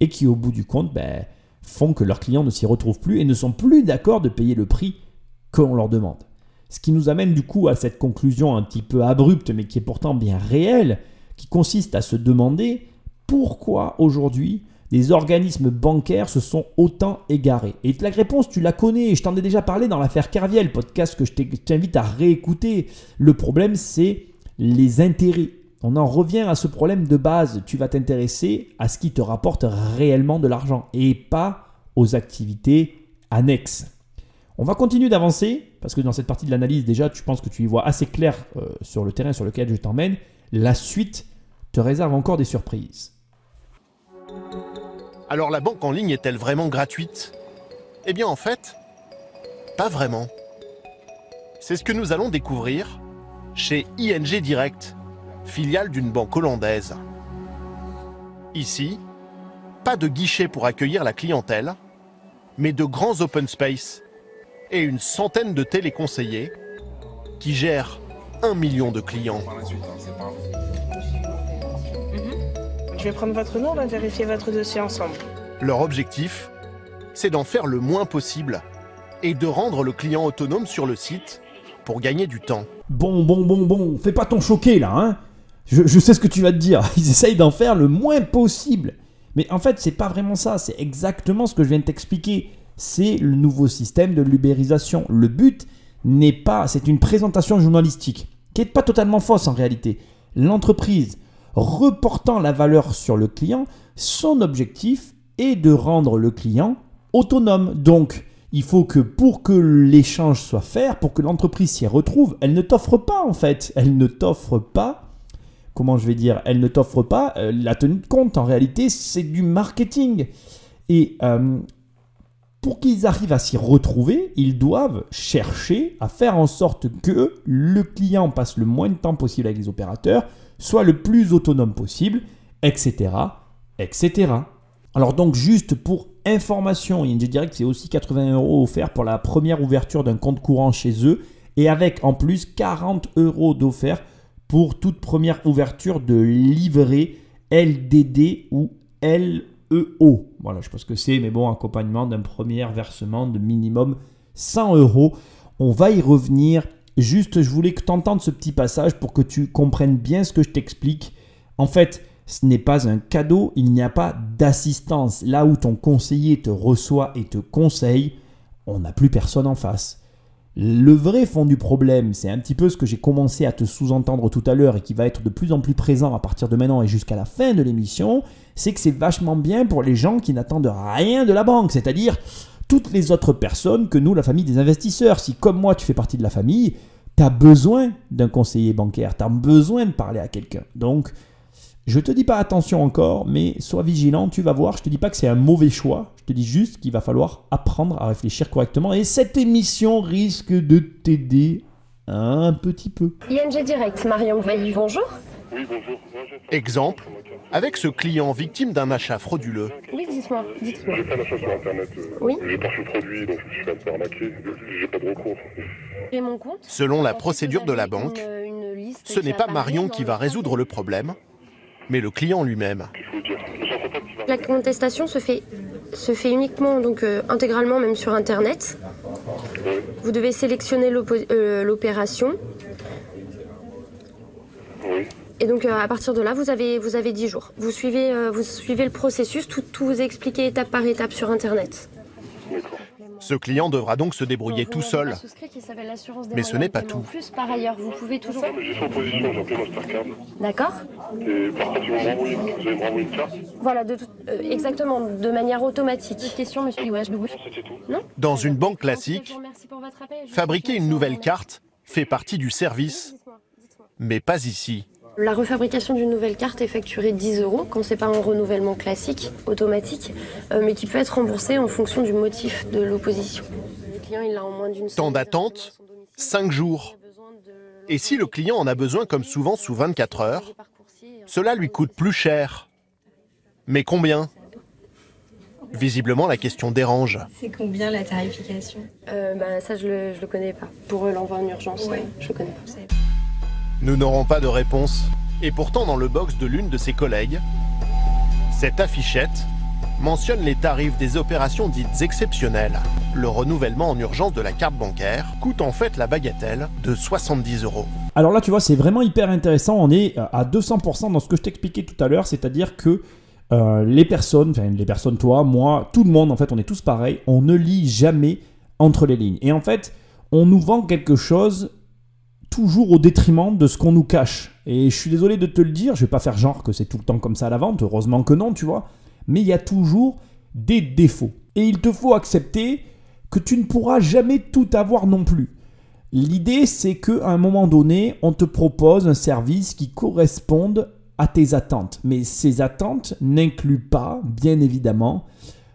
et qui au bout du compte ben, font que leurs clients ne s'y retrouvent plus et ne sont plus d'accord de payer le prix qu'on leur demande. Ce qui nous amène du coup à cette conclusion un petit peu abrupte, mais qui est pourtant bien réelle, qui consiste à se demander pourquoi aujourd'hui les organismes bancaires se sont autant égarés. Et la réponse, tu la connais, je t'en ai déjà parlé dans l'affaire Kerviel, podcast que je t'invite à réécouter. Le problème, c'est les intérêts. On en revient à ce problème de base. Tu vas t'intéresser à ce qui te rapporte réellement de l'argent et pas aux activités annexes. On va continuer d'avancer, parce que dans cette partie de l'analyse, déjà, tu penses que tu y vois assez clair euh, sur le terrain sur lequel je t'emmène. La suite te réserve encore des surprises. Alors la banque en ligne est-elle vraiment gratuite? Eh bien en fait, pas vraiment. C'est ce que nous allons découvrir chez ING Direct, filiale d'une banque hollandaise. Ici, pas de guichet pour accueillir la clientèle, mais de grands open space et une centaine de téléconseillers qui gèrent un million de clients. Je vais prendre votre nom, on va vérifier votre dossier ensemble. Leur objectif, c'est d'en faire le moins possible et de rendre le client autonome sur le site pour gagner du temps. Bon, bon, bon, bon, fais pas ton choqué là, hein je, je sais ce que tu vas te dire. Ils essayent d'en faire le moins possible. Mais en fait, c'est pas vraiment ça. C'est exactement ce que je viens de t'expliquer c'est le nouveau système de l'ubérisation. Le but n'est pas, c'est une présentation journalistique qui n'est pas totalement fausse en réalité. L'entreprise reportant la valeur sur le client, son objectif est de rendre le client autonome. Donc, il faut que pour que l'échange soit fait, pour que l'entreprise s'y retrouve, elle ne t'offre pas en fait, elle ne t'offre pas, comment je vais dire, elle ne t'offre pas euh, la tenue de compte. En réalité, c'est du marketing. Et euh, pour qu'ils arrivent à s'y retrouver, ils doivent chercher à faire en sorte que le client passe le moins de temps possible avec les opérateurs, soit le plus autonome possible, etc. etc. Alors donc juste pour information, ING Direct c'est aussi 80 euros offerts pour la première ouverture d'un compte courant chez eux et avec en plus 40 euros d'offert pour toute première ouverture de livret LDD ou LEO. Voilà, je pense que c'est, mais bon, accompagnement d'un premier versement de minimum 100 euros. On va y revenir. Juste, je voulais que tu entendes ce petit passage pour que tu comprennes bien ce que je t'explique. En fait, ce n'est pas un cadeau, il n'y a pas d'assistance. Là où ton conseiller te reçoit et te conseille, on n'a plus personne en face. Le vrai fond du problème, c'est un petit peu ce que j'ai commencé à te sous-entendre tout à l'heure et qui va être de plus en plus présent à partir de maintenant et jusqu'à la fin de l'émission, c'est que c'est vachement bien pour les gens qui n'attendent rien de la banque, c'est-à-dire toutes les autres personnes que nous, la famille des investisseurs. Si comme moi tu fais partie de la famille, tu as besoin d'un conseiller bancaire, tu as besoin de parler à quelqu'un. Donc, je te dis pas attention encore, mais sois vigilant, tu vas voir. Je te dis pas que c'est un mauvais choix. Je te dis juste qu'il va falloir apprendre à réfléchir correctement. Et cette émission risque de t'aider un petit peu. ING Direct, Marion Veilly, bonjour. Exemple, avec ce client victime d'un achat frauduleux. Oui, dites-moi, dites-moi. J'ai fait un achat sur internet. euh, Oui. J'ai pas reçu le produit, donc je me suis fait un peu arnaquer. J'ai pas de recours. J'ai mon compte. Selon la procédure de la banque, une- une liste ce n'est pas Marion qui va résoudre le problème, mais le client lui-même. La contestation se fait, se fait uniquement, donc euh, intégralement même sur Internet. Vous devez sélectionner euh, l'opération. Oui. Et donc euh, à partir de là, vous avez, vous avez 10 jours. Vous suivez, euh, vous suivez le processus, tout, tout vous est expliqué étape par étape sur Internet. D'accord. Ce client devra donc se débrouiller Vous tout seul. Mais ce n'est pas tout. Plus par ailleurs, vous pouvez toujours. D'accord Voilà, de tout- euh, exactement, de manière automatique. Question, monsieur tout. Dans une banque classique, fabriquer une nouvelle carte fait partie du service, mais pas ici. La refabrication d'une nouvelle carte est facturée 10 euros quand c'est pas un renouvellement classique, automatique, euh, mais qui peut être remboursé en fonction du motif de l'opposition. Le client, il l'a en moins d'une Temps d'attente, directement à son domicile. 5 jours. Et si le client en a besoin comme souvent sous 24 heures, cela lui coûte plus cher. Mais combien? Visiblement, la question dérange. C'est combien la tarification? Euh, bah, ça, je le, je le connais pas. Pour l'envoi en urgence, Ouais. je le connais pas. Nous n'aurons pas de réponse. Et pourtant, dans le box de l'une de ses collègues, cette affichette mentionne les tarifs des opérations dites exceptionnelles. Le renouvellement en urgence de la carte bancaire coûte en fait la bagatelle de 70 euros. Alors là, tu vois, c'est vraiment hyper intéressant. On est à 200% dans ce que je t'expliquais tout à l'heure, c'est-à-dire que euh, les personnes, enfin les personnes, toi, moi, tout le monde, en fait, on est tous pareils. On ne lit jamais entre les lignes. Et en fait, on nous vend quelque chose toujours au détriment de ce qu'on nous cache. Et je suis désolé de te le dire, je vais pas faire genre que c'est tout le temps comme ça à la vente, heureusement que non, tu vois. Mais il y a toujours des défauts. Et il te faut accepter que tu ne pourras jamais tout avoir non plus. L'idée, c'est qu'à un moment donné, on te propose un service qui corresponde à tes attentes. Mais ces attentes n'incluent pas, bien évidemment,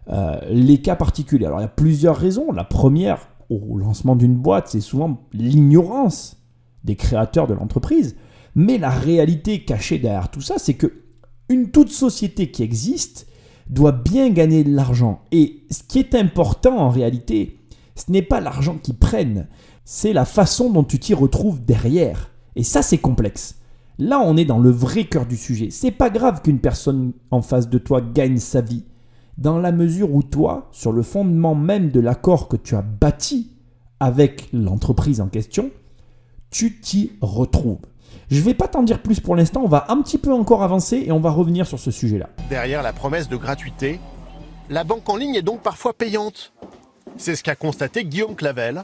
euh, les cas particuliers. Alors, il y a plusieurs raisons. La première, au lancement d'une boîte, c'est souvent l'ignorance des créateurs de l'entreprise. Mais la réalité cachée derrière tout ça, c'est que une toute société qui existe doit bien gagner de l'argent. Et ce qui est important en réalité, ce n'est pas l'argent qu'ils prennent, c'est la façon dont tu t'y retrouves derrière. Et ça, c'est complexe. Là, on est dans le vrai cœur du sujet. C'est pas grave qu'une personne en face de toi gagne sa vie, dans la mesure où toi, sur le fondement même de l'accord que tu as bâti avec l'entreprise en question, tu t'y retrouves. Je vais pas t'en dire plus pour l'instant, on va un petit peu encore avancer et on va revenir sur ce sujet-là. Derrière la promesse de gratuité, la banque en ligne est donc parfois payante. C'est ce qu'a constaté Guillaume Clavel,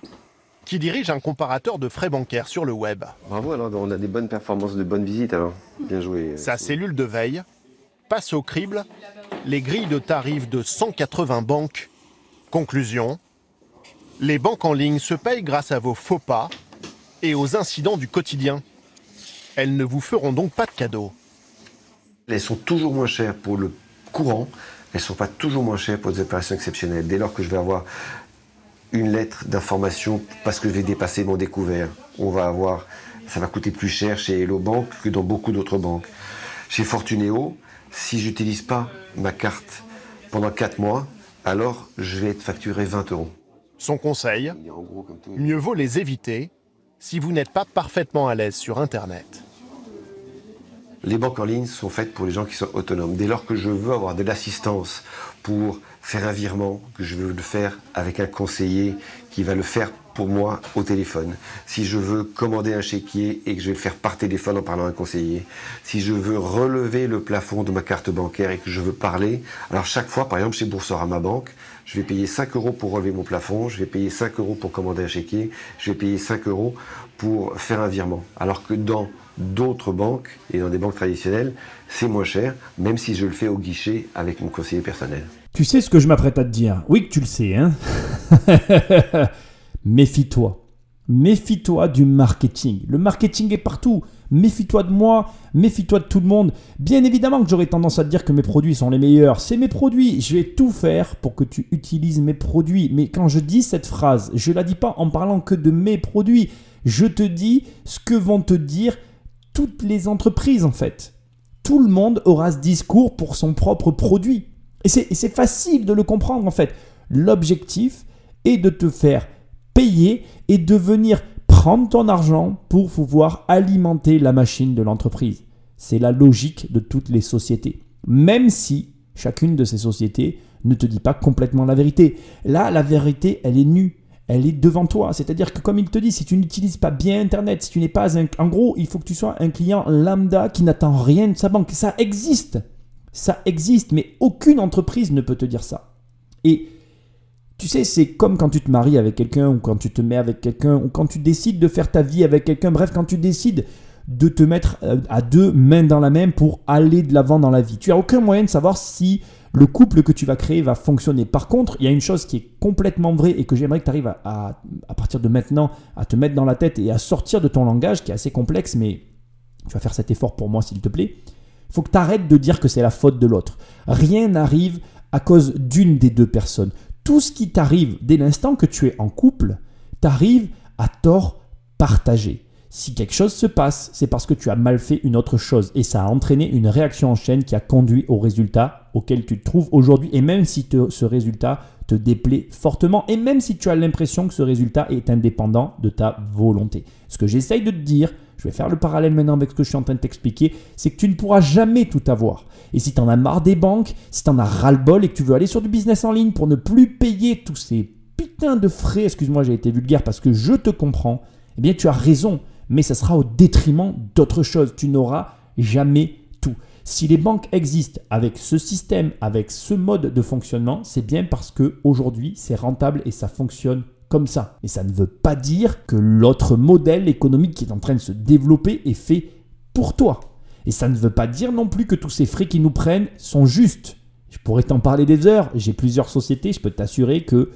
qui dirige un comparateur de frais bancaires sur le web. Bravo, alors on a des bonnes performances de bonnes visites alors. Bien joué. Sa cellule de veille passe au crible les grilles de tarifs de 180 banques. Conclusion, Les banques en ligne se payent grâce à vos faux pas et aux incidents du quotidien. Elles ne vous feront donc pas de cadeaux. Elles sont toujours moins chères pour le courant, elles ne sont pas toujours moins chères pour des opérations exceptionnelles. Dès lors que je vais avoir une lettre d'information parce que je vais dépasser mon découvert, on va avoir, ça va coûter plus cher chez Hello Bank que dans beaucoup d'autres banques. Chez Fortuneo, si j'utilise pas ma carte pendant 4 mois, alors je vais être facturé 20 euros. Son conseil Mieux vaut les éviter si vous n'êtes pas parfaitement à l'aise sur Internet. Les banques en ligne sont faites pour les gens qui sont autonomes. Dès lors que je veux avoir de l'assistance pour faire un virement, que je veux le faire avec un conseiller qui va le faire pour moi au téléphone. Si je veux commander un chéquier et que je vais le faire par téléphone en parlant à un conseiller. Si je veux relever le plafond de ma carte bancaire et que je veux parler. Alors chaque fois, par exemple chez Boursorama Banque, je vais payer 5 euros pour relever mon plafond, je vais payer 5 euros pour commander un chéquier, je vais payer 5 euros pour faire un virement. Alors que dans d'autres banques et dans des banques traditionnelles, c'est moins cher, même si je le fais au guichet avec mon conseiller personnel. Tu sais ce que je m'apprête à te dire? Oui que tu le sais, hein? Méfie-toi. Méfie-toi du marketing. Le marketing est partout. Méfie-toi de moi, méfie-toi de tout le monde. Bien évidemment que j'aurais tendance à dire que mes produits sont les meilleurs. C'est mes produits. Je vais tout faire pour que tu utilises mes produits. Mais quand je dis cette phrase, je ne la dis pas en parlant que de mes produits. Je te dis ce que vont te dire toutes les entreprises en fait. Tout le monde aura ce discours pour son propre produit. Et c'est facile de le comprendre en fait. L'objectif est de te faire payer et de venir prendre ton argent pour pouvoir alimenter la machine de l'entreprise. C'est la logique de toutes les sociétés. Même si chacune de ces sociétés ne te dit pas complètement la vérité. Là, la vérité, elle est nue. Elle est devant toi. C'est-à-dire que comme il te dit, si tu n'utilises pas bien Internet, si tu n'es pas un... En gros, il faut que tu sois un client lambda qui n'attend rien de sa banque. Ça existe. Ça existe, mais aucune entreprise ne peut te dire ça. Et tu sais, c'est comme quand tu te maries avec quelqu'un ou quand tu te mets avec quelqu'un ou quand tu décides de faire ta vie avec quelqu'un. Bref, quand tu décides de te mettre euh, à deux mains dans la main pour aller de l'avant dans la vie. Tu n'as aucun moyen de savoir si le couple que tu vas créer va fonctionner. Par contre, il y a une chose qui est complètement vraie et que j'aimerais que tu arrives à, à, partir de maintenant à te mettre dans la tête et à sortir de ton langage qui est assez complexe, mais tu vas faire cet effort pour moi s'il te plaît. Il faut que tu arrêtes de dire que c'est la faute de l'autre. Rien n'arrive à cause d'une des deux personnes tout ce qui t'arrive dès l'instant que tu es en couple, t'arrive à tort partagé. Si quelque chose se passe, c'est parce que tu as mal fait une autre chose et ça a entraîné une réaction en chaîne qui a conduit au résultat auquel tu te trouves aujourd'hui. Et même si ce résultat te déplaît fortement et même si tu as l'impression que ce résultat est indépendant de ta volonté. Ce que j'essaye de te dire, je vais faire le parallèle maintenant avec ce que je suis en train de t'expliquer, c'est que tu ne pourras jamais tout avoir. Et si tu en as marre des banques, si tu en as ras-le-bol et que tu veux aller sur du business en ligne pour ne plus payer tous ces putains de frais, excuse-moi, j'ai été vulgaire parce que je te comprends, eh bien tu as raison, mais ça sera au détriment d'autres choses. Tu n'auras jamais tout. Si les banques existent avec ce système, avec ce mode de fonctionnement, c'est bien parce que aujourd'hui c'est rentable et ça fonctionne comme ça. Et ça ne veut pas dire que l'autre modèle économique qui est en train de se développer est fait pour toi. Et ça ne veut pas dire non plus que tous ces frais qui nous prennent sont justes. Je pourrais t'en parler des heures. J'ai plusieurs sociétés, je peux t'assurer que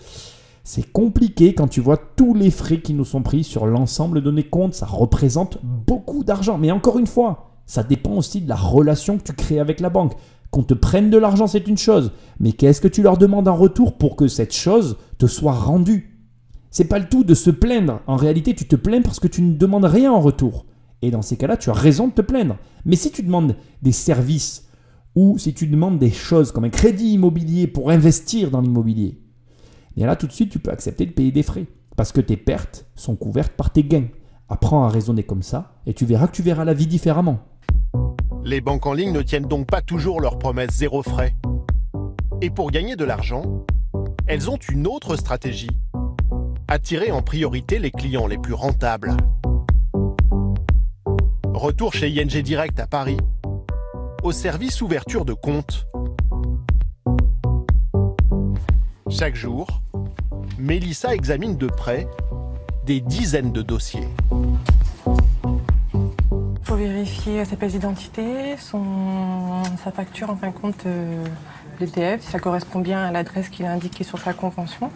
c'est compliqué quand tu vois tous les frais qui nous sont pris sur l'ensemble de nos comptes. Ça représente beaucoup d'argent. Mais encore une fois, ça dépend aussi de la relation que tu crées avec la banque. Qu'on te prenne de l'argent, c'est une chose. Mais qu'est-ce que tu leur demandes en retour pour que cette chose te soit rendue? C'est pas le tout de se plaindre. En réalité, tu te plains parce que tu ne demandes rien en retour. Et dans ces cas-là, tu as raison de te plaindre. Mais si tu demandes des services ou si tu demandes des choses comme un crédit immobilier pour investir dans l'immobilier, bien là tout de suite tu peux accepter de payer des frais parce que tes pertes sont couvertes par tes gains. Apprends à raisonner comme ça et tu verras que tu verras la vie différemment. Les banques en ligne ne tiennent donc pas toujours leurs promesses zéro frais. Et pour gagner de l'argent, elles ont une autre stratégie. Attirer en priorité les clients les plus rentables. Retour chez ING Direct à Paris. Au service ouverture de compte. Chaque jour, Mélissa examine de près des dizaines de dossiers. Il faut vérifier sa pièce d'identité, sa facture en fin de compte euh, l'ETF, si ça correspond bien à l'adresse qu'il a indiquée sur sa convention.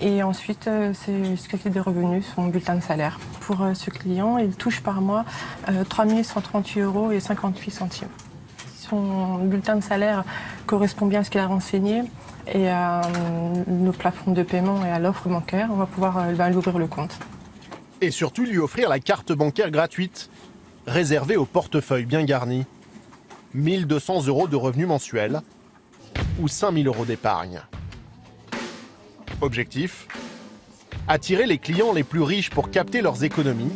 Et ensuite, euh, c'est ce calcul des revenus, son bulletin de salaire. Pour euh, ce client, il touche par mois euh, 3138 euros et 58 centimes. Son bulletin de salaire correspond bien à ce qu'il a renseigné et à euh, nos plafonds de paiement et à l'offre bancaire. On va pouvoir euh, ben, lui ouvrir le compte. Et surtout lui offrir la carte bancaire gratuite, réservée au portefeuille bien garni. 1200 euros de revenus mensuels ou 5000 euros d'épargne. Objectif Attirer les clients les plus riches pour capter leurs économies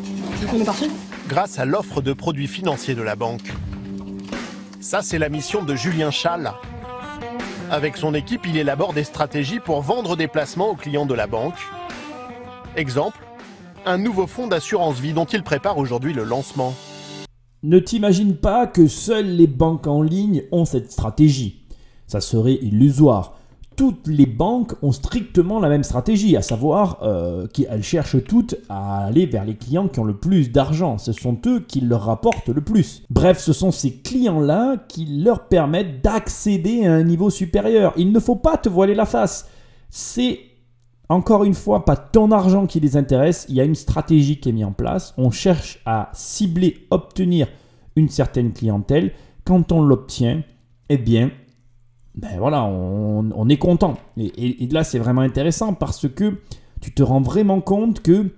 grâce à l'offre de produits financiers de la banque. Ça, c'est la mission de Julien Schall. Avec son équipe, il élabore des stratégies pour vendre des placements aux clients de la banque. Exemple, un nouveau fonds d'assurance vie dont il prépare aujourd'hui le lancement. Ne t'imagine pas que seules les banques en ligne ont cette stratégie. Ça serait illusoire. Toutes les banques ont strictement la même stratégie, à savoir euh, qu'elles cherchent toutes à aller vers les clients qui ont le plus d'argent. Ce sont eux qui leur rapportent le plus. Bref, ce sont ces clients-là qui leur permettent d'accéder à un niveau supérieur. Il ne faut pas te voiler la face. C'est encore une fois pas ton argent qui les intéresse, il y a une stratégie qui est mise en place. On cherche à cibler, obtenir une certaine clientèle. Quand on l'obtient, eh bien, ben voilà, on, est content. Et là, c'est vraiment intéressant parce que tu te rends vraiment compte que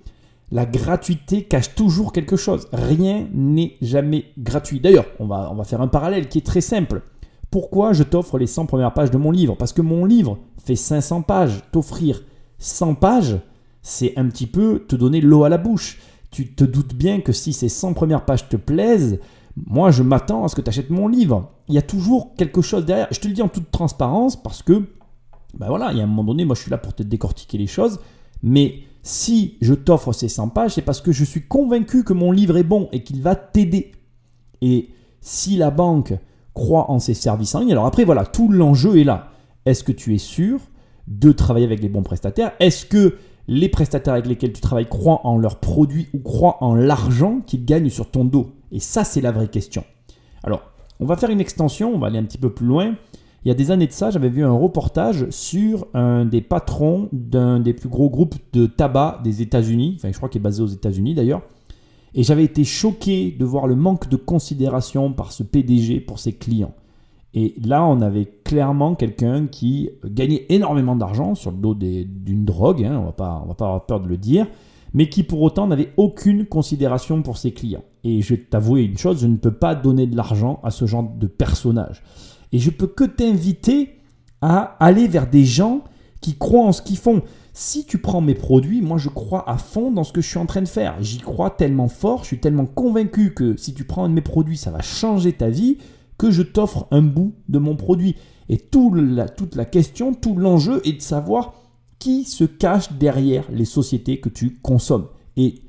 la gratuité cache toujours quelque chose. Rien n'est jamais gratuit. D'ailleurs, on va, on va faire un parallèle qui est très simple. Pourquoi je t'offre les 100 premières pages de mon livre? Parce que mon livre fait 500 pages. T'offrir 100 pages, c'est un petit peu te donner l'eau à la bouche. Tu te doutes bien que si ces 100 premières pages te plaisent, moi je m'attends à ce que tu achètes mon livre. Il y a toujours quelque chose derrière. Je te le dis en toute transparence parce que, ben voilà, il y a un moment donné, moi je suis là pour te décortiquer les choses. Mais si je t'offre ces 100 pages, c'est parce que je suis convaincu que mon livre est bon et qu'il va t'aider. Et si la banque croit en ses services en ligne, alors après voilà, tout l'enjeu est là. Est-ce que tu es sûr de travailler avec les bons prestataires? Est-ce que les prestataires avec lesquels tu travailles croient en leurs produits ou croient en l'argent qu'ils gagnent sur ton dos Et ça, c'est la vraie question. Alors, on va faire une extension, on va aller un petit peu plus loin. Il y a des années de ça, j'avais vu un reportage sur un des patrons d'un des plus gros groupes de tabac des États-Unis, enfin je crois qu'il est basé aux États-Unis d'ailleurs, et j'avais été choqué de voir le manque de considération par ce PDG pour ses clients. Et là, on avait clairement quelqu'un qui gagnait énormément d'argent sur le dos d'une drogue, hein, on on va pas avoir peur de le dire, mais qui pour autant n'avait aucune considération pour ses clients. Et je vais t'avouer une chose, je ne peux pas donner de l'argent à ce genre de personnage. Et je peux que t'inviter à aller vers des gens qui croient en ce qu'ils font. Si tu prends mes produits, moi je crois à fond dans ce que je suis en train de faire. J'y crois tellement fort, je suis tellement convaincu que si tu prends un de mes produits, ça va changer ta vie, que je t'offre un bout de mon produit. Et tout toute la question, tout l'enjeu est de savoir qui se cache derrière les sociétés que tu consommes. Et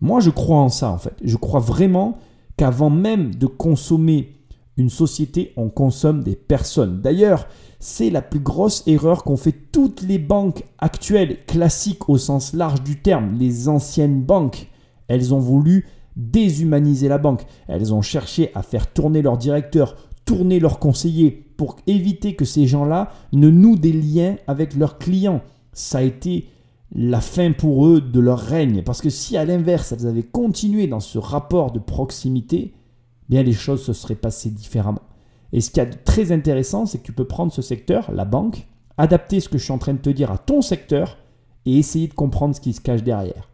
moi, je crois en ça, en fait. Je crois vraiment qu'avant même de consommer une société, on consomme des personnes. D'ailleurs, c'est la plus grosse erreur qu'ont fait toutes les banques actuelles, classiques au sens large du terme, les anciennes banques. Elles ont voulu déshumaniser la banque. Elles ont cherché à faire tourner leurs directeurs, tourner leurs conseillers pour éviter que ces gens-là ne nouent des liens avec leurs clients. Ça a été la fin pour eux de leur règne. Parce que si à l'inverse, elles avaient continué dans ce rapport de proximité, bien les choses se seraient passées différemment. Et ce qui est très intéressant, c'est que tu peux prendre ce secteur, la banque, adapter ce que je suis en train de te dire à ton secteur et essayer de comprendre ce qui se cache derrière.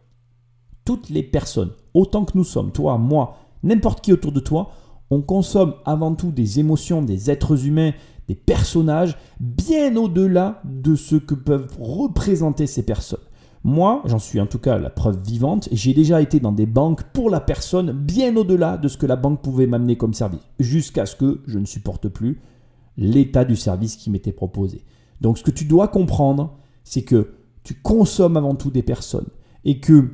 Toutes les personnes, autant que nous sommes, toi, moi, n'importe qui autour de toi, on consomme avant tout des émotions, des êtres humains, des personnages, bien au-delà de ce que peuvent représenter ces personnes. Moi, j'en suis en tout cas la preuve vivante, j'ai déjà été dans des banques pour la personne bien au-delà de ce que la banque pouvait m'amener comme service, jusqu'à ce que je ne supporte plus l'état du service qui m'était proposé. Donc ce que tu dois comprendre, c'est que tu consommes avant tout des personnes et que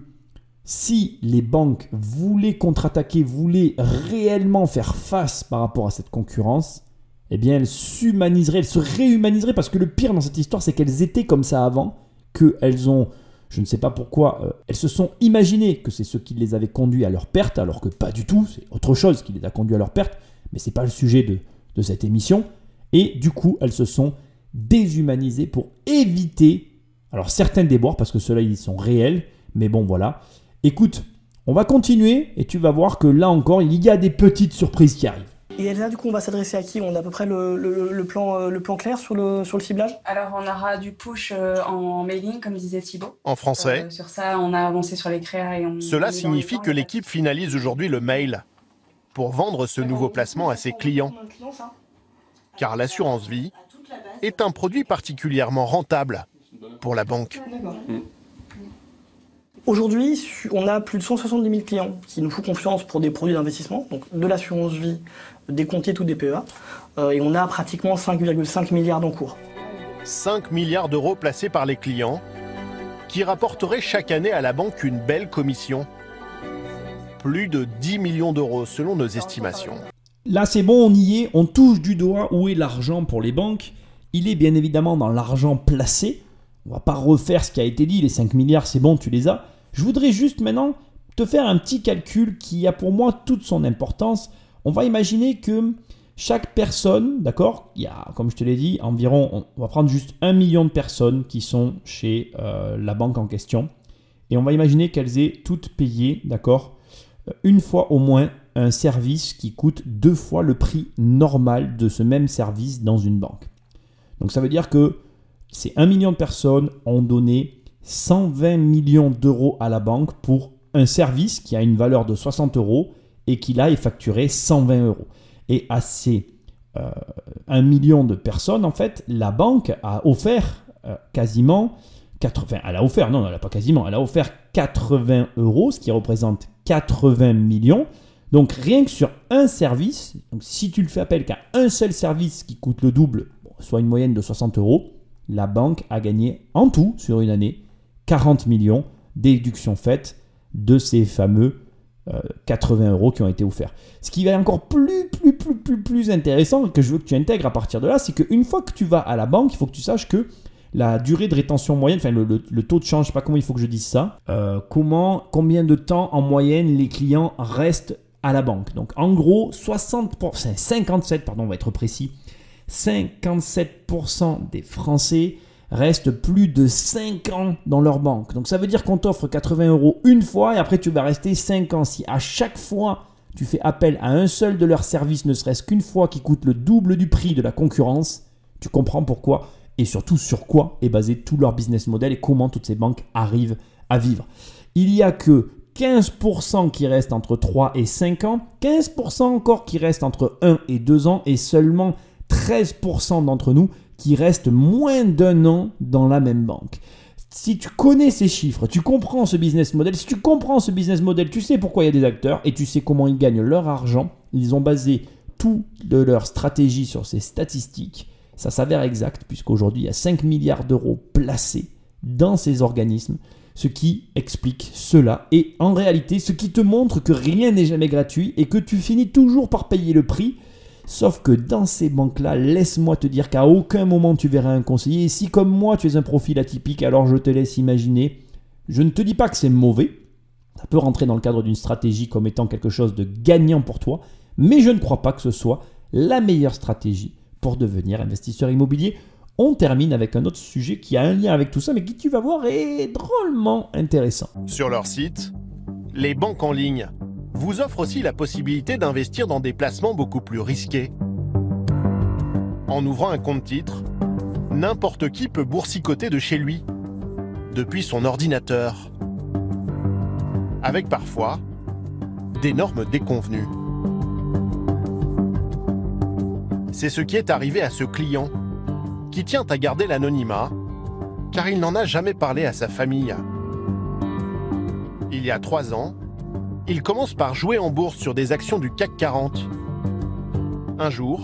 si les banques voulaient contre-attaquer, voulaient réellement faire face par rapport à cette concurrence, eh bien elles s'humaniseraient, elles se réhumaniseraient parce que le pire dans cette histoire, c'est qu'elles étaient comme ça avant, qu'elles ont, je ne sais pas pourquoi, euh, elles se sont imaginées que c'est ce qui les avait conduits à leur perte, alors que pas du tout, c'est autre chose qui les a conduits à leur perte, mais c'est pas le sujet de, de cette émission. Et du coup, elles se sont déshumanisées pour éviter Alors certains déboires parce que ceux-là ils sont réels, mais bon voilà. Écoute, on va continuer et tu vas voir que là encore il y a des petites surprises qui arrivent. Et là, du coup, on va s'adresser à qui? On a à peu près le, le- le plan, euh, le plan clair sur le, sur le ciblage? Alors, on aura du push euh, en mailing, comme disait Thibaut. En français, Euh, sur ça, on a avancé sur les créas et on. cela signifie temps, que l'équipe finalise aujourd'hui le mail pour vendre ce nouveau placement à ses clients. Car l'assurance vie est un produit particulièrement rentable pour la banque. Aujourd'hui, on a plus de 170 000 clients qui nous font confiance pour des produits d'investissement, donc de l'assurance vie, des comptes ou des PEA. Euh, et on a pratiquement 5,5 milliards d'encours. 5 milliards d'euros placés par les clients qui rapporteraient chaque année à la banque une belle commission. Plus de 10 millions d'euros selon nos estimations. Là, c'est bon, on y est, on touche du doigt où est l'argent pour les banques. Il est bien évidemment dans l'argent placé. On va pas refaire ce qui a été dit, les 5 milliards, c'est bon, tu les as. Je voudrais juste maintenant te faire un petit calcul qui a pour moi toute son importance. On va imaginer que chaque personne, d'accord, il y a, comme je te l'ai dit, environ, on va prendre juste un million de personnes qui sont chez euh, la banque en question. Et on va imaginer qu'elles aient toutes payé, d'accord, euh, une fois au moins un service qui coûte deux fois le prix normal de ce même service dans une banque. Donc ça veut dire que ces 1 million de personnes ont donné 120 millions d'euros à la banque pour un service qui a une valeur de 60 euros et qui là est facturé 120 euros. Et à ces euh, 1 million de personnes, en fait, la banque a offert euh, quasiment 80, elle a offert, non, elle pas quasiment, elle a offert 80 euros, ce qui représente 80 millions. Donc rien que sur un service, si tu le fais appel qu'à un seul service qui coûte le double, soit une moyenne de 60 euros, la banque a gagné en tout sur une année 40 millions, déduction faite de ces fameux euh, 80 euros qui ont été offerts. Ce qui va encore plus, plus, plus, plus, intéressant que je veux que tu intègres à partir de là, c'est qu'une fois que tu vas à la banque, il faut que tu saches que la durée de rétention moyenne, enfin le, taux de change, je sais pas comment il faut que je dise ça, euh, comment, combien de temps en moyenne les clients restent à la banque. Donc en gros, 60 pour- 57, pardon, on va être précis, 57% des Français restent plus de 5 ans dans leur banque. Donc ça veut dire qu'on t'offre 80 euros une fois et après tu vas rester 5 ans. Si à chaque fois tu fais appel à un seul de leurs services, ne serait-ce qu'une fois qui coûte le double du prix de la concurrence, tu comprends pourquoi et surtout sur quoi est basé tout leur business model et comment toutes ces banques arrivent à vivre. Il y a que 15% qui restent entre 3 et 5 ans, 15% encore qui restent entre 1 et 2 ans et seulement 13% d'entre nous qui restent moins d'un an dans la même banque. Si tu connais ces chiffres, tu comprends ce business model, si tu comprends ce business model, tu sais pourquoi il y a des acteurs et tu sais comment ils gagnent leur argent. Ils ont basé toute de leur stratégie sur ces statistiques. Ça s'avère exact puisqu'aujourd'hui il y a 5 milliards d'euros placés dans ces organismes, ce qui explique cela et en réalité ce qui te montre que rien n'est jamais gratuit et que tu finis toujours par payer le prix. Sauf que dans ces banques-là, laisse-moi te dire qu'à aucun moment tu verras un conseiller. Et si comme moi tu es un profil atypique, alors je te laisse imaginer. Je ne te dis pas que c'est mauvais. Ça peut rentrer dans le cadre d'une stratégie comme étant quelque chose de gagnant pour toi. Mais je ne crois pas que ce soit la meilleure stratégie pour devenir investisseur immobilier. On termine avec un autre sujet qui a un lien avec tout ça, mais qui tu vas voir est drôlement intéressant. Sur leur site, les banques en ligne vous offrent aussi la possibilité d'investir dans des placements beaucoup plus risqués. En ouvrant un compte titre, n'importe qui peut boursicoter de chez lui, depuis son ordinateur, avec parfois d'énormes déconvenues. C'est ce qui est arrivé à ce client, qui tient à garder l'anonymat, car il n'en a jamais parlé à sa famille. Il y a trois ans, il commence par jouer en bourse sur des actions du CAC 40. Un jour,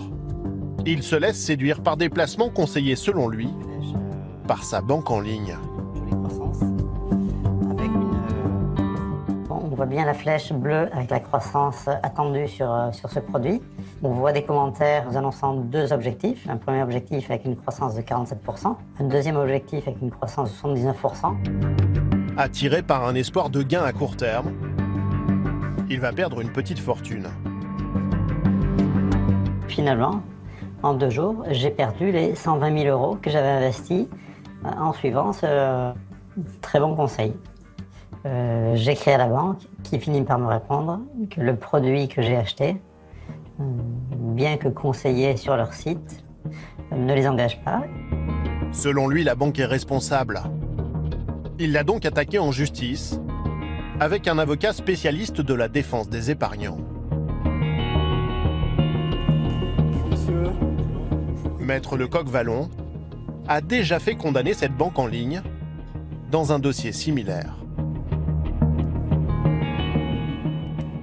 il se laisse séduire par des placements conseillés selon lui par sa banque en ligne. On voit bien la flèche bleue avec la croissance attendue sur, euh, sur ce produit. On voit des commentaires nous annonçant deux objectifs. Un premier objectif avec une croissance de 47%, un deuxième objectif avec une croissance de 79%. Attiré par un espoir de gain à court terme, il va perdre une petite fortune. Finalement, en deux jours, j'ai perdu les 120 000 euros que j'avais investis en suivant ce très bon conseil. Euh, j'écris à la banque qui finit par me répondre que le produit que j'ai acheté, euh, bien que conseillé sur leur site, ne les engage pas. Selon lui, la banque est responsable. Il l'a donc attaqué en justice avec un avocat spécialiste de la défense des épargnants. Maître Lecoq-Vallon a déjà fait condamner cette banque en ligne dans un dossier similaire.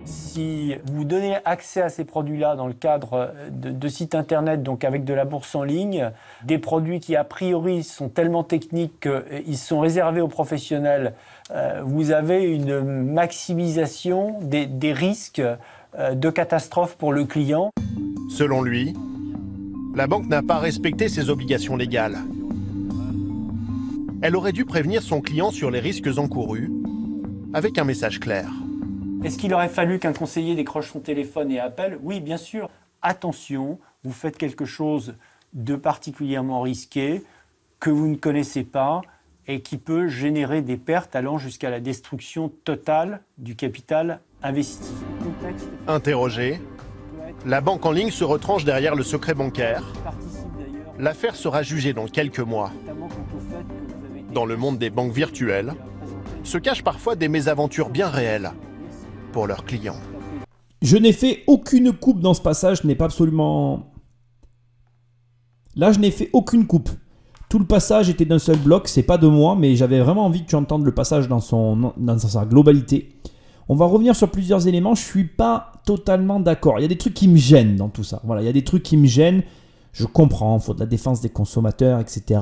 Si vous donnez accès à ces produits-là dans le cadre de, de, sites internet, donc avec de la bourse en ligne, des produits qui a priori sont tellement techniques qu'ils sont réservés aux professionnels, euh, vous avez une maximisation des, des risques euh, de catastrophe pour le client. Selon lui, la banque n'a pas respecté ses obligations légales. Elle aurait dû prévenir son client sur les risques encourus avec un message clair. Est-ce qu'il aurait fallu qu'un conseiller décroche son téléphone et appelle? Oui, bien sûr. Attention, vous faites quelque chose de particulièrement risqué que vous ne connaissez pas et qui peut générer des pertes allant jusqu'à la destruction totale du capital investi. Interrogé, la banque en ligne se retranche derrière le secret bancaire. L'affaire sera jugée dans quelques mois. Dans le monde des banques virtuelles, se cachent parfois des mésaventures bien réelles pour leurs clients. Je n'ai fait aucune coupe dans ce passage, ce n'est pas absolument... Là, je n'ai fait aucune coupe. Tout le passage était d'un seul bloc, c'est pas de moi, mais j'avais vraiment envie que tu entendes le passage dans, son, dans sa globalité. On va revenir sur plusieurs éléments, je suis pas totalement d'accord. Il y a des trucs qui me gênent dans tout ça. Voilà, il y a des trucs qui me gênent. Je comprends, il faut de la défense des consommateurs, etc.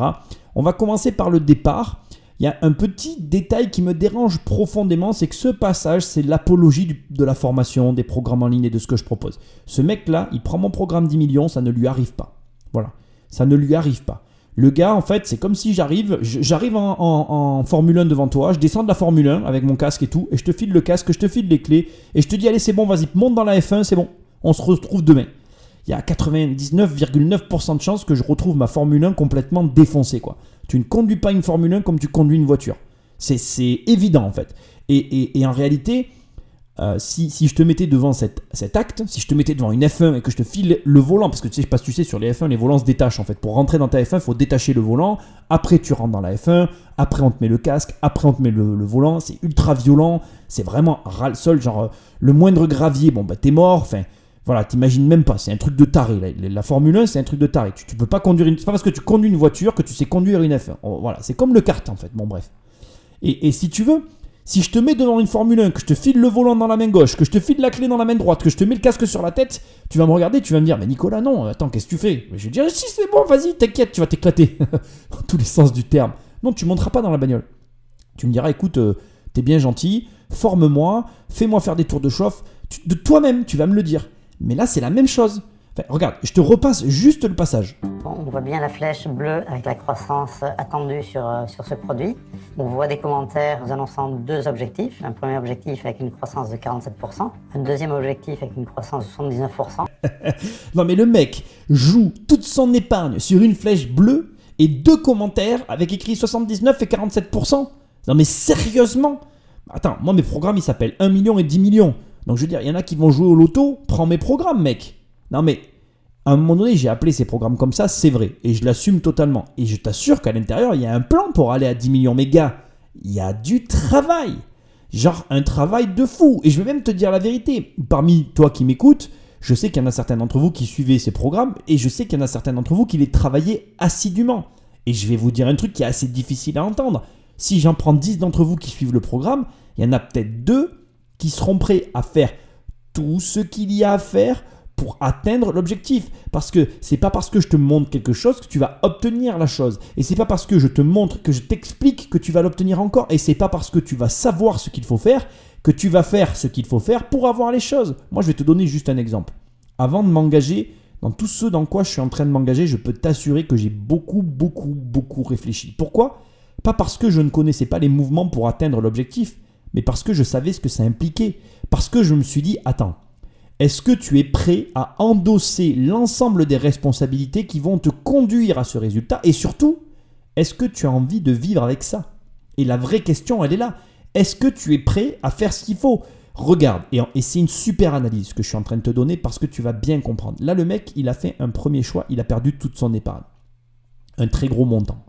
On va commencer par le départ. Il y a un petit détail qui me dérange profondément, c'est que ce passage, c'est l'apologie de la formation, des programmes en ligne et de ce que je propose. Ce mec-là, il prend mon programme 10 millions, ça ne lui arrive pas. Voilà, ça ne lui arrive pas. Le gars, en fait, c'est comme si j'arrive, j'arrive en, Formule 1 devant toi, je descends de la Formule 1 avec mon casque et tout, et je te file le casque, je te file les clés, et je te dis, allez, c'est bon, vas-y, monte dans la F1, c'est bon, on se retrouve demain. Il y a 99,9% de chances que je retrouve ma Formule 1 complètement défoncée, quoi. Tu ne conduis pas une Formule 1 comme tu conduis une voiture. C'est évident, en fait. Et, et en réalité, euh, si, si, je te mettais devant cet, acte, si je te mettais devant une F1 et que je te file le volant, parce que tu sais, je passe, tu sais, sur les F1, les volants se détachent en fait. Pour rentrer dans ta F1, il faut détacher le volant. Après, tu rentres dans la F1. Après, on te met le casque. Après, on te met le, le volant. C'est ultra violent. C'est vraiment ras le sol. Genre, euh, le moindre gravier, bon, bah, t'es mort. Enfin, voilà, t'imagines même pas. C'est un truc de taré. La, la Formule 1, c'est un truc de taré. Tu, tu peux pas conduire une. C'est pas parce que tu conduis une voiture que tu sais conduire une F1. voilà, c'est comme le kart en fait. Bon, bref. Et, et si tu veux si je te mets devant une Formule 1, que je te file le volant dans la main gauche, que je te file la clé dans la main droite, que je te mets le casque sur la tête, tu vas me regarder, tu vas me dire, mais Nicolas, non, attends, qu'est-ce que tu fais? Je vais dire, si c'est bon, vas-y, t'inquiète, tu vas t'éclater. dans tous les sens du terme. Non, tu monteras pas dans la bagnole. Tu me diras, écoute, euh, t'es bien gentil, forme-moi, fais-moi faire des tours de chauffe. de toi-même, tu vas me le dire. Mais là, c'est la même chose. Regarde, je te repasse juste le passage. On voit bien la flèche bleue avec la croissance attendue sur, euh, sur ce produit. On voit des commentaires annonçant deux objectifs. Un premier objectif avec une croissance de 47%, un deuxième objectif avec une croissance de 79%. non mais le mec joue toute son épargne sur une flèche bleue et deux commentaires avec écrit 79 et 47%. Non mais sérieusement? Attends, moi mes programmes ils s'appellent 1 million et 10 millions. Donc je veux dire, il y en a qui vont jouer au loto, prends mes programmes mec. Non mais à un moment donné, j'ai appelé ces programmes comme ça, c'est vrai, et je l'assume totalement. Et je t'assure qu'à l'intérieur, il y a un plan pour aller à 10 millions. Mais gars, il y a du travail. Genre un travail de fou. Et je vais même te dire la vérité. Parmi toi qui m'écoutes, je sais qu'il y en a certains d'entre vous qui suivez ces programmes, et je sais qu'il y en a certains d'entre vous qui les travaillez assidûment. Et je vais vous dire un truc qui est assez difficile à entendre. Si j'en prends 10 d'entre vous qui suivent le programme, il y en a peut-être deux qui seront prêts à faire tout ce qu'il y a à faire pour atteindre l'objectif. Parce que c'est pas parce que je te montre quelque chose que tu vas obtenir la chose. Et c'est pas parce que je te montre, que je t'explique que tu vas l'obtenir encore. Et c'est pas parce que tu vas savoir ce qu'il faut faire que tu vas faire ce qu'il faut faire pour avoir les choses. Moi, je vais te donner juste un exemple. Avant de m'engager dans tout ce dans quoi je suis en train de m'engager, je peux t'assurer que j'ai beaucoup, beaucoup, beaucoup réfléchi. Pourquoi? Pas parce que je ne connaissais pas les mouvements pour atteindre l'objectif, mais parce que je savais ce que ça impliquait. Parce que je me suis dit, attends, est-ce que tu es prêt à endosser l'ensemble des responsabilités qui vont te conduire à ce résultat Et surtout, est-ce que tu as envie de vivre avec ça? Et la vraie question, elle est là. Est-ce que tu es prêt à faire ce qu'il faut? Regarde, et, c'est une super analyse que je suis en train de te donner parce que tu vas bien comprendre. Là, le mec, il a fait un premier choix, il a perdu toute son épargne. Un très gros montant.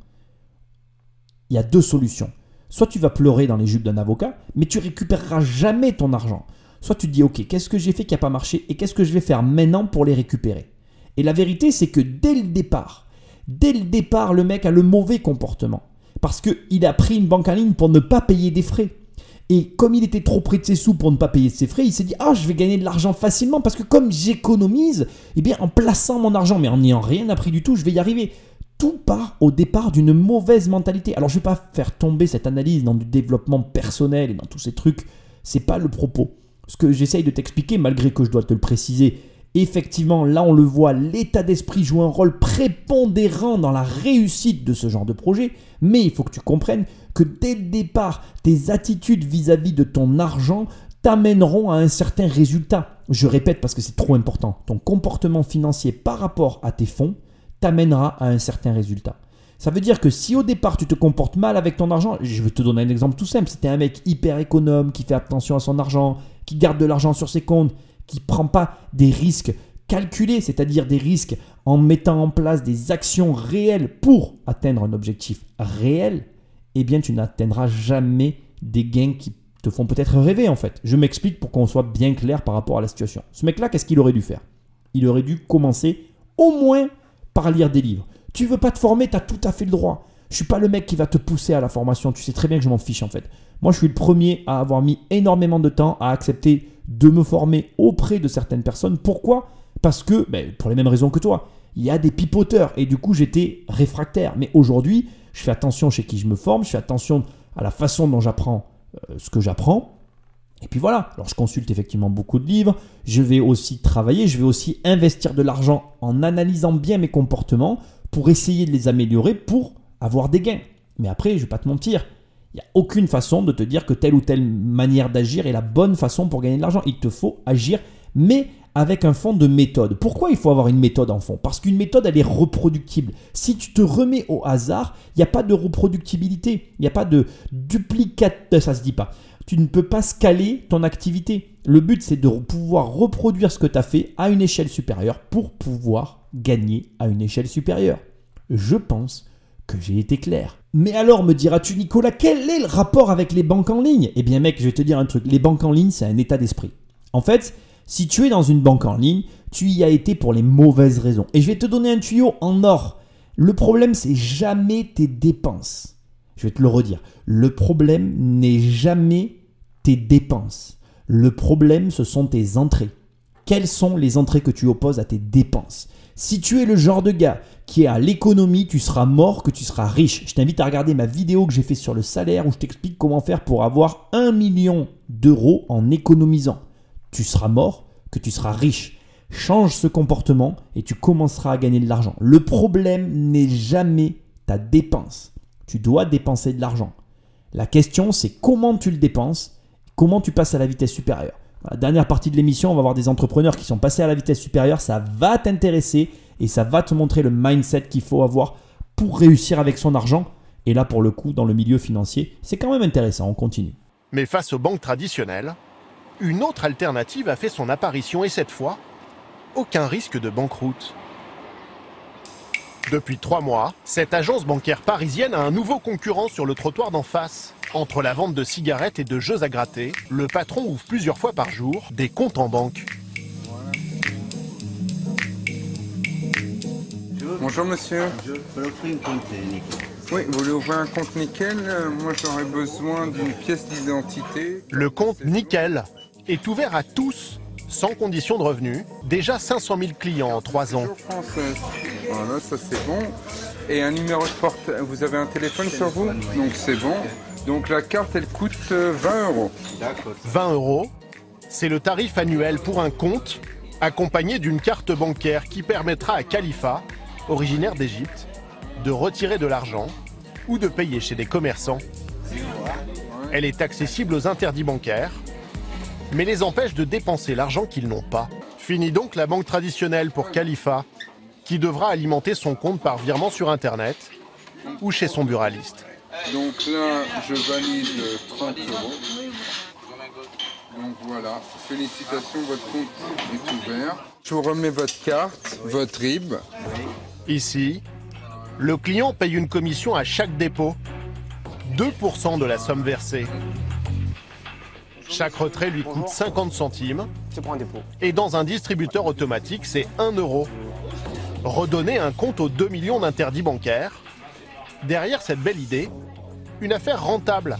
Il y a deux solutions. Soit tu vas pleurer dans les jupes d'un avocat, mais tu récupéreras jamais ton argent. Soit tu te dis, ok, qu'est-ce que j'ai fait qui n'a pas marché et qu'est-ce que je vais faire maintenant pour les récupérer? Et la vérité, c'est que dès le départ, dès le départ, le mec a le mauvais comportement. Parce qu'il a pris une banque en ligne pour ne pas payer des frais. Et comme il était trop près de ses sous pour ne pas payer ses frais, il s'est dit Ah, je vais gagner de l'argent facilement parce que comme j'économise, eh bien, en plaçant mon argent, mais en n'ayant rien appris du tout, je vais y arriver. Tout part au départ d'une mauvaise mentalité. Alors, je ne vais pas faire tomber cette analyse dans du développement personnel et dans tous ces trucs. C'est pas le propos. Ce que j'essaye de t'expliquer, malgré que je dois te le préciser, effectivement, là on le voit, l'état d'esprit joue un rôle prépondérant dans la réussite de ce genre de projet, mais il faut que tu comprennes que dès le départ, tes attitudes vis-à-vis de ton argent t'amèneront à un certain résultat. Je répète parce que c'est trop important, ton comportement financier par rapport à tes fonds t'amènera à un certain résultat. Ça veut dire que si au départ tu te comportes mal avec ton argent, je vais te donner un exemple tout simple, es un mec hyper économe, qui fait attention à son argent, qui garde de l'argent sur ses comptes, qui ne prend pas des risques calculés, c'est-à-dire des risques en mettant en place des actions réelles pour atteindre un objectif réel, eh bien tu n'atteindras jamais des gains qui te font peut-être rêver en fait. Je m'explique pour qu'on soit bien clair par rapport à la situation. Ce mec-là, qu'est-ce qu'il aurait dû faire? Il aurait dû commencer au moins par lire des livres. Tu veux pas te former, tu as tout à fait le droit. Je suis pas le mec qui va te pousser à la formation, tu sais très bien que je m'en fiche en fait. Moi, je suis le premier à avoir mis énormément de temps à accepter de me former auprès de certaines personnes. Pourquoi? Parce que, ben, pour les mêmes raisons que toi, il y a des pipoteurs et du coup, j'étais réfractaire. Mais aujourd'hui, je fais attention chez qui je me forme, je fais attention à la façon dont j'apprends euh, ce que j'apprends. Et puis voilà, alors je consulte effectivement beaucoup de livres, je vais aussi travailler, je vais aussi investir de l'argent en analysant bien mes comportements pour essayer de les améliorer pour avoir des gains. Mais après, je ne vais pas te mentir, il n'y a aucune façon de te dire que telle ou telle manière d'agir est la bonne façon pour gagner de l'argent. Il te faut agir, mais avec un fond de méthode. Pourquoi il faut avoir une méthode en fond? Parce qu'une méthode, elle est reproductible. Si tu te remets au hasard, il n'y a pas de reproductibilité. Il n'y a pas de duplicate, ça se dit pas. Tu ne peux pas scaler ton activité. Le but, c'est de pouvoir reproduire ce que tu as fait à une échelle supérieure pour pouvoir gagner à une échelle supérieure. Je pense que j'ai été clair. Mais alors, me diras-tu, Nicolas, quel est le rapport avec les banques en ligne? Eh bien, mec, je vais te dire un truc. Les banques en ligne, c'est un état d'esprit. En fait, si tu es dans une banque en ligne, tu y as été pour les mauvaises raisons. Et je vais te donner un tuyau en or. Le problème, c'est jamais tes dépenses. Je vais te le redire. Le problème n'est jamais tes dépenses. Le problème, ce sont tes entrées. Quelles sont les entrées que tu opposes à tes dépenses? Si tu es le genre de gars qui est à l'économie, tu seras mort que tu seras riche. Je t'invite à regarder ma vidéo que j'ai fait sur le salaire où je t'explique comment faire pour avoir un million d'euros en économisant. Tu seras mort que tu seras riche. Change ce comportement et tu commenceras à gagner de l'argent. Le problème n'est jamais ta dépense. Tu dois dépenser de l'argent. La question, c'est comment tu le dépenses, comment tu passes à la vitesse supérieure. La dernière partie de l'émission, on va voir des entrepreneurs qui sont passés à la vitesse supérieure. Ça va t'intéresser et ça va te montrer le mindset qu'il faut avoir pour réussir avec son argent. Et là, pour le coup, dans le milieu financier, c'est quand même intéressant. On continue. Mais face aux banques traditionnelles, une autre alternative a fait son apparition et cette fois, aucun risque de banqueroute. Depuis trois mois, cette agence bancaire parisienne a un nouveau concurrent sur le trottoir d'en face. Entre la vente de cigarettes et de jeux à gratter, le patron ouvre plusieurs fois par jour des comptes en banque. Bonjour monsieur. Je peux offrir une compte nickel. Oui, vous voulez ouvrir un compte nickel? Moi j'aurais besoin d'une pièce d'identité. Le compte nickel est ouvert à tous, sans condition de revenu. Déjà 500 000 clients en trois ans. Française. Voilà, ça c'est bon. Et un numéro de porte. Vous avez un téléphone sur vous? Donc c'est bon. Donc la carte elle coûte 20 euros. 20 euros, c'est le tarif annuel pour un compte accompagné d'une carte bancaire qui permettra à Khalifa, originaire d'Égypte, de retirer de l'argent ou de payer chez des commerçants. Elle est accessible aux interdits bancaires, mais les empêche de dépenser l'argent qu'ils n'ont pas. Fini donc la banque traditionnelle pour Khalifa, qui devra alimenter son compte par virement sur Internet ou chez son buraliste. Donc là, je valide 30 euros. Donc voilà, félicitations, votre compte est ouvert. Je vous remets votre carte, votre RIB. Ici, le client paye une commission à chaque dépôt, 2% de la somme versée. Chaque retrait lui coûte 50 centimes. Et dans un distributeur automatique, c'est 1 euro. Redonner un compte aux 2 millions d'interdits bancaires. Derrière cette belle idée, une affaire rentable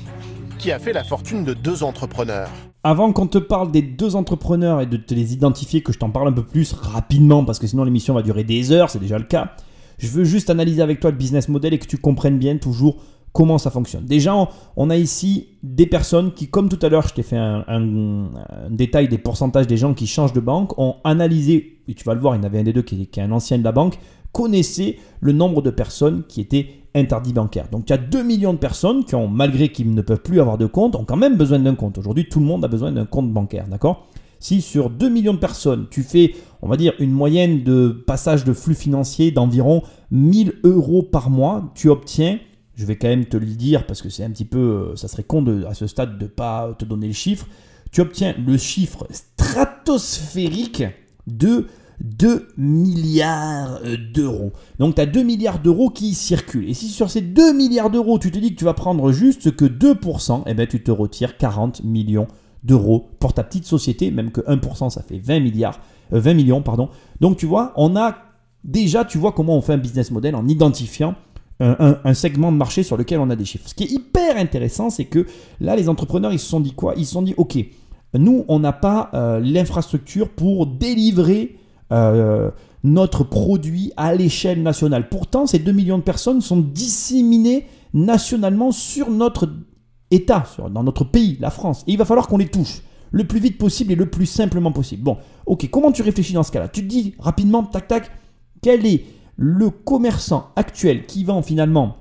qui a fait la fortune de deux entrepreneurs. Avant qu'on te parle des deux entrepreneurs et de te les identifier, que je t'en parle un peu plus rapidement, parce que sinon l'émission va durer des heures, c'est déjà le cas, je veux juste analyser avec toi le business model et que tu comprennes bien toujours comment ça fonctionne. Déjà, on a ici des personnes qui, comme tout à l'heure, je t'ai fait un, détail des pourcentages des gens qui changent de banque, ont analysé, et tu vas le voir, il y en avait un des deux qui, qui est un ancien de la banque, connaissait le nombre de personnes qui étaient interdits bancaires. Donc il y a 2 millions de personnes qui ont, malgré qu'ils ne peuvent plus avoir de compte, ont quand même besoin d'un compte. Aujourd'hui, tout le monde a besoin d'un compte bancaire, d'accord? Si sur 2 millions de personnes, tu fais, on va dire, une moyenne de passage de flux financier d'environ 1000 euros par mois, tu obtiens je vais quand même te le dire parce que c'est un petit peu, euh, ça serait con de, à ce stade de ne pas te donner le chiffre. Tu obtiens le chiffre stratosphérique de 2 milliards euh, d'euros. Donc tu as 2 milliards d'euros qui circulent. Et si sur ces 2 milliards d'euros, tu te dis que tu vas prendre juste que 2%, eh bien tu te retires 40 millions d'euros pour ta petite société, même que 1% ça fait 20 milliards, 20 euh, millions pardon. Donc tu vois, on a déjà, tu vois comment on fait un business model en identifiant un, segment de marché sur lequel on a des chiffres. Ce qui est hyper intéressant, c'est que là, les entrepreneurs, ils se sont dit quoi? Ils se sont dit, OK, nous, on n'a pas euh, l'infrastructure pour délivrer euh, notre produit à l'échelle nationale. Pourtant, ces 2 millions de personnes sont disséminées nationalement sur notre État, dans notre pays, la France. Et il va falloir qu'on les touche le plus vite possible et le plus simplement possible. Bon, ok, comment tu réfléchis dans ce cas-là? Tu te dis rapidement, tac, tac, quel est le commerçant actuel qui vend finalement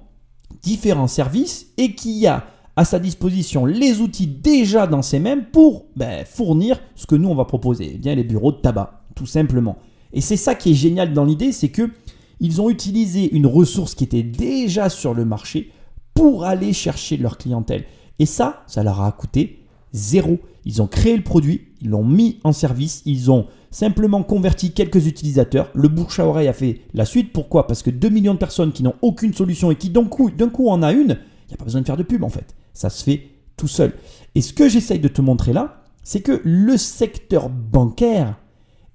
différents services et qui a à sa disposition les outils déjà dans ses mains pour ben, fournir ce que nous on va proposer, eh bien les bureaux de tabac, tout simplement. Et c'est ça qui est génial dans l'idée, c'est que ils ont utilisé une ressource qui était déjà sur le marché pour aller chercher leur clientèle. Et ça, ça leur a coûté zéro. Ils ont créé le produit, ils l'ont mis en service, ils ont simplement converti quelques utilisateurs. Le bouche à oreille a fait la suite. Pourquoi? Parce que 2 millions de personnes qui n'ont aucune solution et qui d'un coup, d'un coup en a une, il n'y a pas besoin de faire de pub en fait. Ça se fait tout seul. Et ce que j'essaye de te montrer là, c'est que le secteur bancaire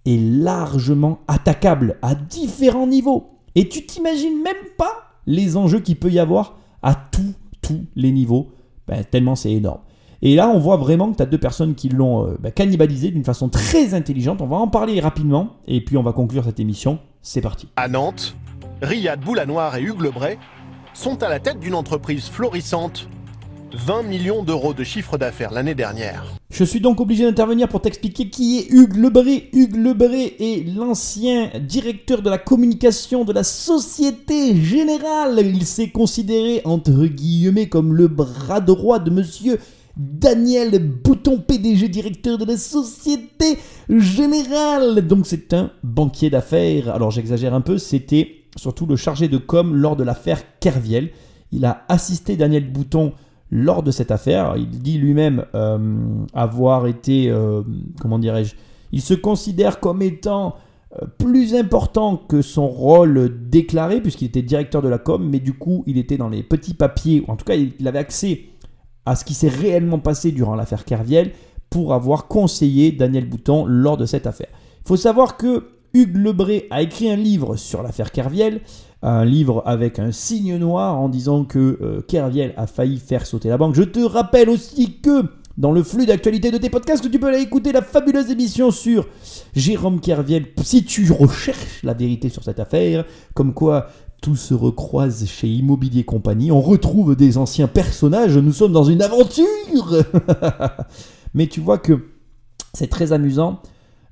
est largement attaquable à différents niveaux. Et tu t'imagines même pas les enjeux qu'il peut y avoir à tous, tous les niveaux, ben, tellement c'est énorme. Et là, on voit vraiment que tu as deux personnes qui l'ont euh, bah, cannibalisé d'une façon très intelligente. On va en parler rapidement et puis on va conclure cette émission. C'est parti. À Nantes, Riyad Boulanoir et Hugues Lebray sont à la tête d'une entreprise florissante 20 millions d'euros de chiffre d'affaires l'année dernière. Je suis donc obligé d'intervenir pour t'expliquer qui est Hugues Lebray. Hugues Lebray est l'ancien directeur de la communication de la Société Générale. Il s'est considéré entre guillemets comme le bras droit de monsieur Daniel Bouton, PDG directeur de la Société Générale. Donc c'est un banquier d'affaires. Alors j'exagère un peu, c'était surtout le chargé de com lors de l'affaire Kerviel. Il a assisté Daniel Bouton lors de cette affaire. Il dit lui-même euh, avoir été, euh, comment dirais-je, il se considère comme étant euh, plus important que son rôle déclaré, puisqu'il était directeur de la com, mais du coup, il était dans les petits papiers, ou en tout cas, il avait accès à ce qui s'est réellement passé durant l'affaire Kerviel pour avoir conseillé Daniel Bouton lors de cette affaire. Il faut savoir que Hugues Lebray a écrit un livre sur l'affaire Kerviel, un livre avec un signe noir en disant que euh, Kerviel a failli faire sauter la banque. Je te rappelle aussi que dans le flux d'actualité de tes podcasts, tu peux aller écouter la fabuleuse émission sur Jérôme Kerviel si tu recherches la vérité sur cette affaire, comme quoi tout se recroise chez Immobilier Compagnie. On retrouve des anciens personnages. Nous sommes dans une aventure. Mais tu vois que c'est très amusant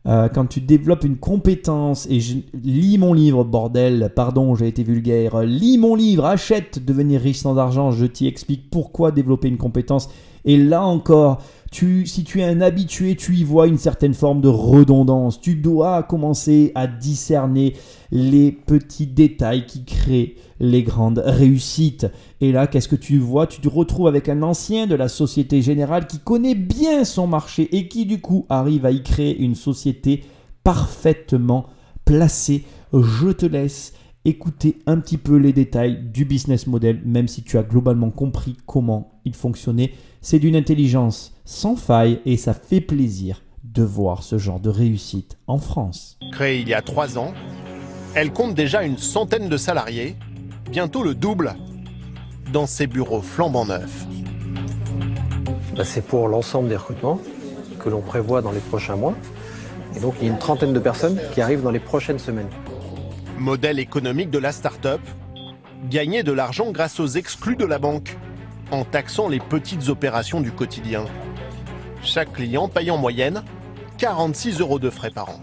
euh, quand tu développes une compétence. Et je lis mon livre, bordel. Pardon, j'ai été vulgaire. Lis mon livre. Achète Devenir riche sans argent. Je t'y explique pourquoi développer une compétence Et là encore, si tu es un habitué, tu y vois une certaine forme de redondance. Tu dois commencer à discerner les petits détails qui créent les grandes réussites. Et là, qu'est-ce que tu vois? Tu te retrouves avec un ancien de la Société Générale qui connaît bien son marché et qui du coup arrive à y créer une société parfaitement placée. Je te laisse écouter un petit peu les détails du business model, même si tu as globalement compris comment il fonctionnait. C'est d'une intelligence sans faille et ça fait plaisir de voir ce genre de réussite en France. Créée il y a trois ans, elle compte déjà une centaine de salariés, bientôt le double, dans ses bureaux flambant neufs. Bah, c'est pour l'ensemble des recrutements que l'on prévoit dans les prochains mois. Et donc il y a une trentaine de personnes qui arrivent dans les prochaines semaines. Modèle économique de la start-up, gagner de l'argent grâce aux exclus de la banque, en taxant les petites opérations du quotidien. Chaque client paye en moyenne 46 euros de frais par an.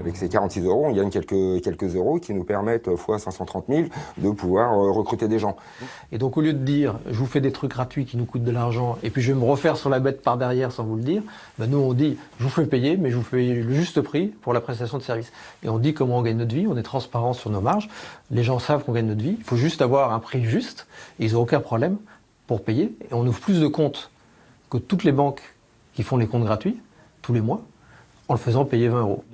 Avec ces 46 euros, on gagne quelques, quelques euros qui nous permettent, euh, fois 530 000, de pouvoir euh, recruter des gens. Et donc au lieu de dire je vous fais des trucs gratuits qui nous coûtent de l'argent et puis je vais me refaire sur la bête par derrière sans vous le dire, ben nous on dit je vous fais payer mais je vous fais le juste prix pour la prestation de service. Et on dit comment on gagne notre vie, on est transparent sur nos marges, les gens savent qu'on gagne notre vie, il faut juste avoir un prix juste, et ils n'ont aucun problème pour payer et on ouvre plus de comptes que toutes les banques qui font les comptes gratuits tous les mois en le faisant payer 20 euros.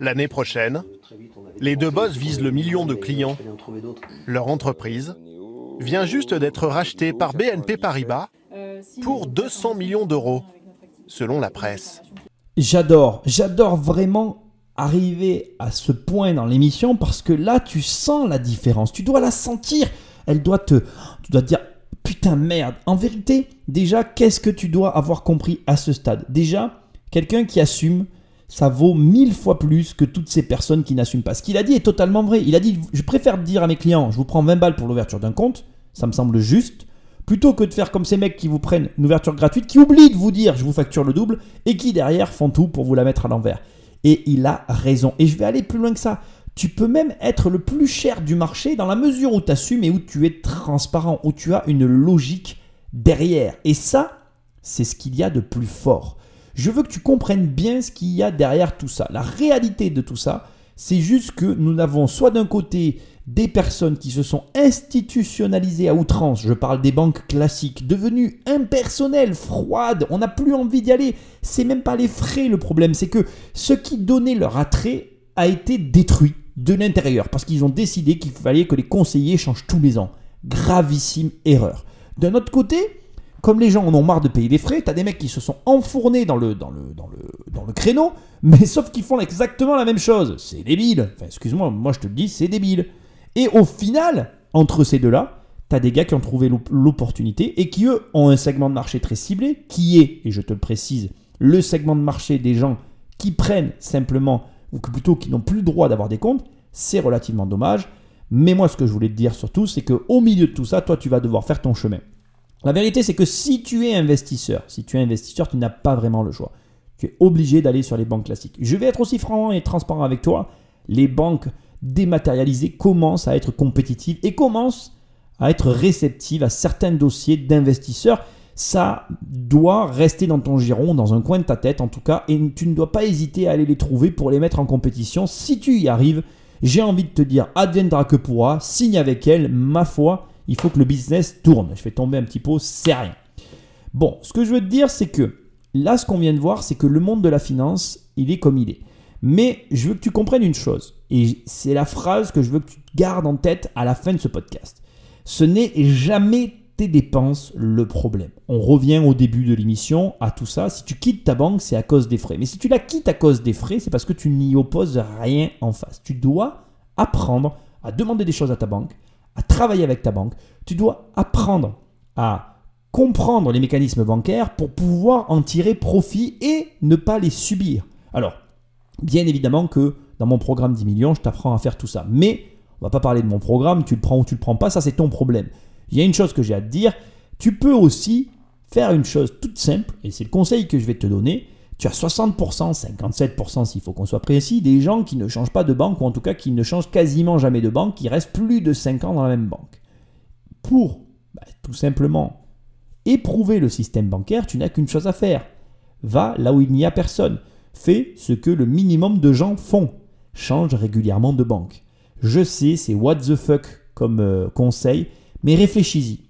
L'année prochaine, les deux boss visent le million de clients. Leur entreprise vient juste d'être rachetée par BNP Paribas pour 200 millions d'euros, selon la presse. J'adore, j'adore vraiment arriver à ce point dans l'émission parce que là tu sens la différence, tu dois la sentir, elle doit te, tu dois dire putain merde. En vérité, déjà qu'est-ce que tu dois avoir compris à ce stade? Déjà, quelqu'un qui assume ça vaut mille fois plus que toutes ces personnes qui n'assument pas. Ce qu'il a dit est totalement vrai. Il a dit, je préfère dire à mes clients, je vous prends 20 balles pour l'ouverture d'un compte, ça me semble juste, plutôt que de faire comme ces mecs qui vous prennent une ouverture gratuite, qui oublient de vous dire, je vous facture le double, et qui derrière font tout pour vous la mettre à l'envers. Et il a raison. Et je vais aller plus loin que ça. Tu peux même être le plus cher du marché dans la mesure où tu assumes et où tu es transparent, où tu as une logique derrière. Et ça, c'est ce qu'il y a de plus fort. Je veux que tu comprennes bien ce qu'il y a derrière tout ça. La réalité de tout ça, c'est juste que nous avons soit d'un côté des personnes qui se sont institutionnalisées à outrance, je parle des banques classiques, devenues impersonnelles, froides, on n'a plus envie d'y aller. C'est même pas les frais le problème, c'est que ce qui donnait leur attrait a été détruit de l'intérieur parce qu'ils ont décidé qu'il fallait que les conseillers changent tous les ans. Gravissime erreur. D'un autre côté, comme les gens en ont marre de payer des frais, tu as des mecs qui se sont enfournés dans le, dans le, dans le, dans le créneau, mais sauf qu'ils font exactement la même chose. C'est débile. Enfin, excuse-moi, moi je te le dis, c'est débile. Et au final, entre ces deux-là, tu as des gars qui ont trouvé l'opportunité et qui, eux, ont un segment de marché très ciblé, qui est, et je te le précise, le segment de marché des gens qui prennent simplement, ou que plutôt qui n'ont plus le droit d'avoir des comptes. C'est relativement dommage. Mais moi, ce que je voulais te dire surtout, c'est qu'au milieu de tout ça, toi, tu vas devoir faire ton chemin. La vérité, c'est que si tu es investisseur, si tu es investisseur, tu n'as pas vraiment le choix. Tu es obligé d'aller sur les banques classiques. Je vais être aussi franc et transparent avec toi. Les banques dématérialisées commencent à être compétitives et commencent à être réceptives à certains dossiers d'investisseurs. Ça doit rester dans ton giron, dans un coin de ta tête en tout cas, et tu ne dois pas hésiter à aller les trouver pour les mettre en compétition. Si tu y arrives, j'ai envie de te dire, adviendra que pourra, signe avec elle, ma foi, il faut que le business tourne. Je fais tomber un petit pot, c'est rien. Bon, ce que je veux te dire, c'est que là, ce qu'on vient de voir, c'est que le monde de la finance, il est comme il est. Mais je veux que tu comprennes une chose, et c'est la phrase que je veux que tu gardes en tête à la fin de ce podcast. Ce n'est jamais tes dépenses le problème. On revient au début de l'émission à tout ça. Si tu quittes ta banque, c'est à cause des frais. Mais si tu la quittes à cause des frais, c'est parce que tu n'y opposes rien en face. Tu dois apprendre à demander des choses à ta banque, à travailler avec ta banque. Tu dois apprendre à comprendre les mécanismes bancaires pour pouvoir en tirer profit et ne pas les subir. Alors, bien évidemment que dans mon programme 10 millions, je t'apprends à faire tout ça. Mais on va pas parler de mon programme, tu le prends ou tu le prends pas, ça c'est ton problème. Il y a une chose que j'ai à te dire, tu peux aussi faire une chose toute simple, et c'est le conseil que je vais te donner, tu as 60%, 57% s'il faut qu'on soit précis, des gens qui ne changent pas de banque, ou en tout cas qui ne changent quasiment jamais de banque, qui restent plus de 5 ans dans la même banque. Pour bah, tout simplement éprouver le système bancaire, tu n'as qu'une chose à faire. Va là où il n'y a personne. Fais ce que le minimum de gens font. Change régulièrement de banque. Je sais, c'est what the fuck comme euh, conseil, mais réfléchis-y.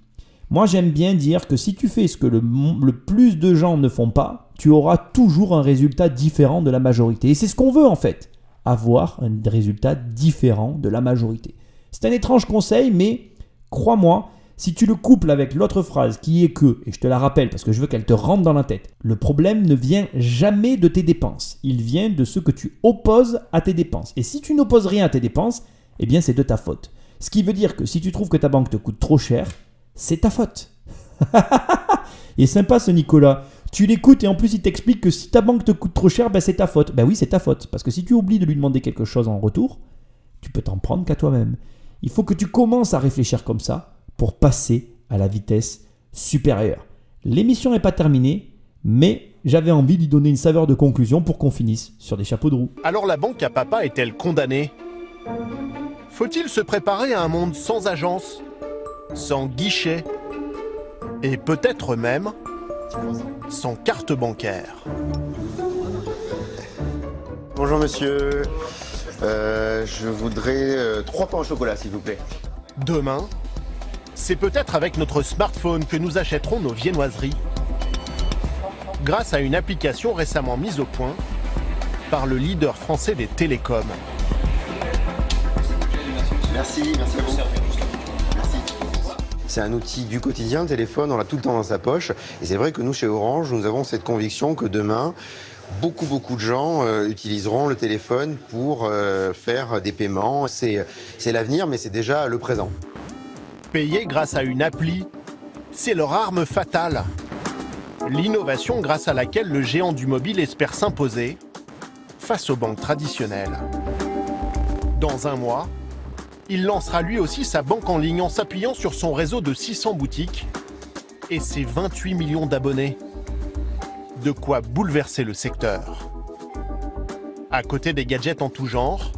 Moi, j'aime bien dire que si tu fais ce que le, le, plus de gens ne font pas, tu auras toujours un résultat différent de la majorité. Et c'est ce qu'on veut en fait, avoir un résultat différent de la majorité. C'est un étrange conseil, mais crois-moi, si tu le couples avec l'autre phrase qui est que, et je te la rappelle parce que je veux qu'elle te rentre dans la tête, le problème ne vient jamais de tes dépenses, il vient de ce que tu opposes à tes dépenses. Et si tu n'opposes rien à tes dépenses, eh bien c'est de ta faute. Ce qui veut dire que si tu trouves que ta banque te coûte trop cher, c'est ta faute. et sympa ce Nicolas. Tu l'écoutes et en plus il t'explique que si ta banque te coûte trop cher, ben c'est ta faute. Ben oui, c'est ta faute. Parce que si tu oublies de lui demander quelque chose en retour, tu peux t'en prendre qu'à toi-même. Il faut que tu commences à réfléchir comme ça pour passer à la vitesse supérieure. L'émission n'est pas terminée, mais j'avais envie d'y donner une saveur de conclusion pour qu'on finisse sur des chapeaux de roue. Alors la banque à papa est-elle condamnée? Faut-il se préparer à un monde sans agence, sans guichet et peut-être même sans carte bancaire Bonjour monsieur, euh, je voudrais euh, trois pains au chocolat s'il vous plaît. Demain, c'est peut-être avec notre smartphone que nous achèterons nos viennoiseries grâce à une application récemment mise au point par le leader français des télécoms. Merci, merci à vous. C'est un outil du quotidien, le téléphone, on l'a tout le temps dans sa poche. Et c'est vrai que nous, chez Orange, nous avons cette conviction que demain, beaucoup, beaucoup de gens euh, utiliseront le téléphone pour euh, faire des paiements. C'est l'avenir, mais c'est déjà le présent. Payer grâce à une appli, c'est leur arme fatale. L'innovation grâce à laquelle le géant du mobile espère s'imposer face aux banques traditionnelles. Dans un mois, il lancera lui aussi sa banque en ligne en s'appuyant sur son réseau de 600 boutiques et ses 28 millions d'abonnés. De quoi bouleverser le secteur. À côté des gadgets en tout genre,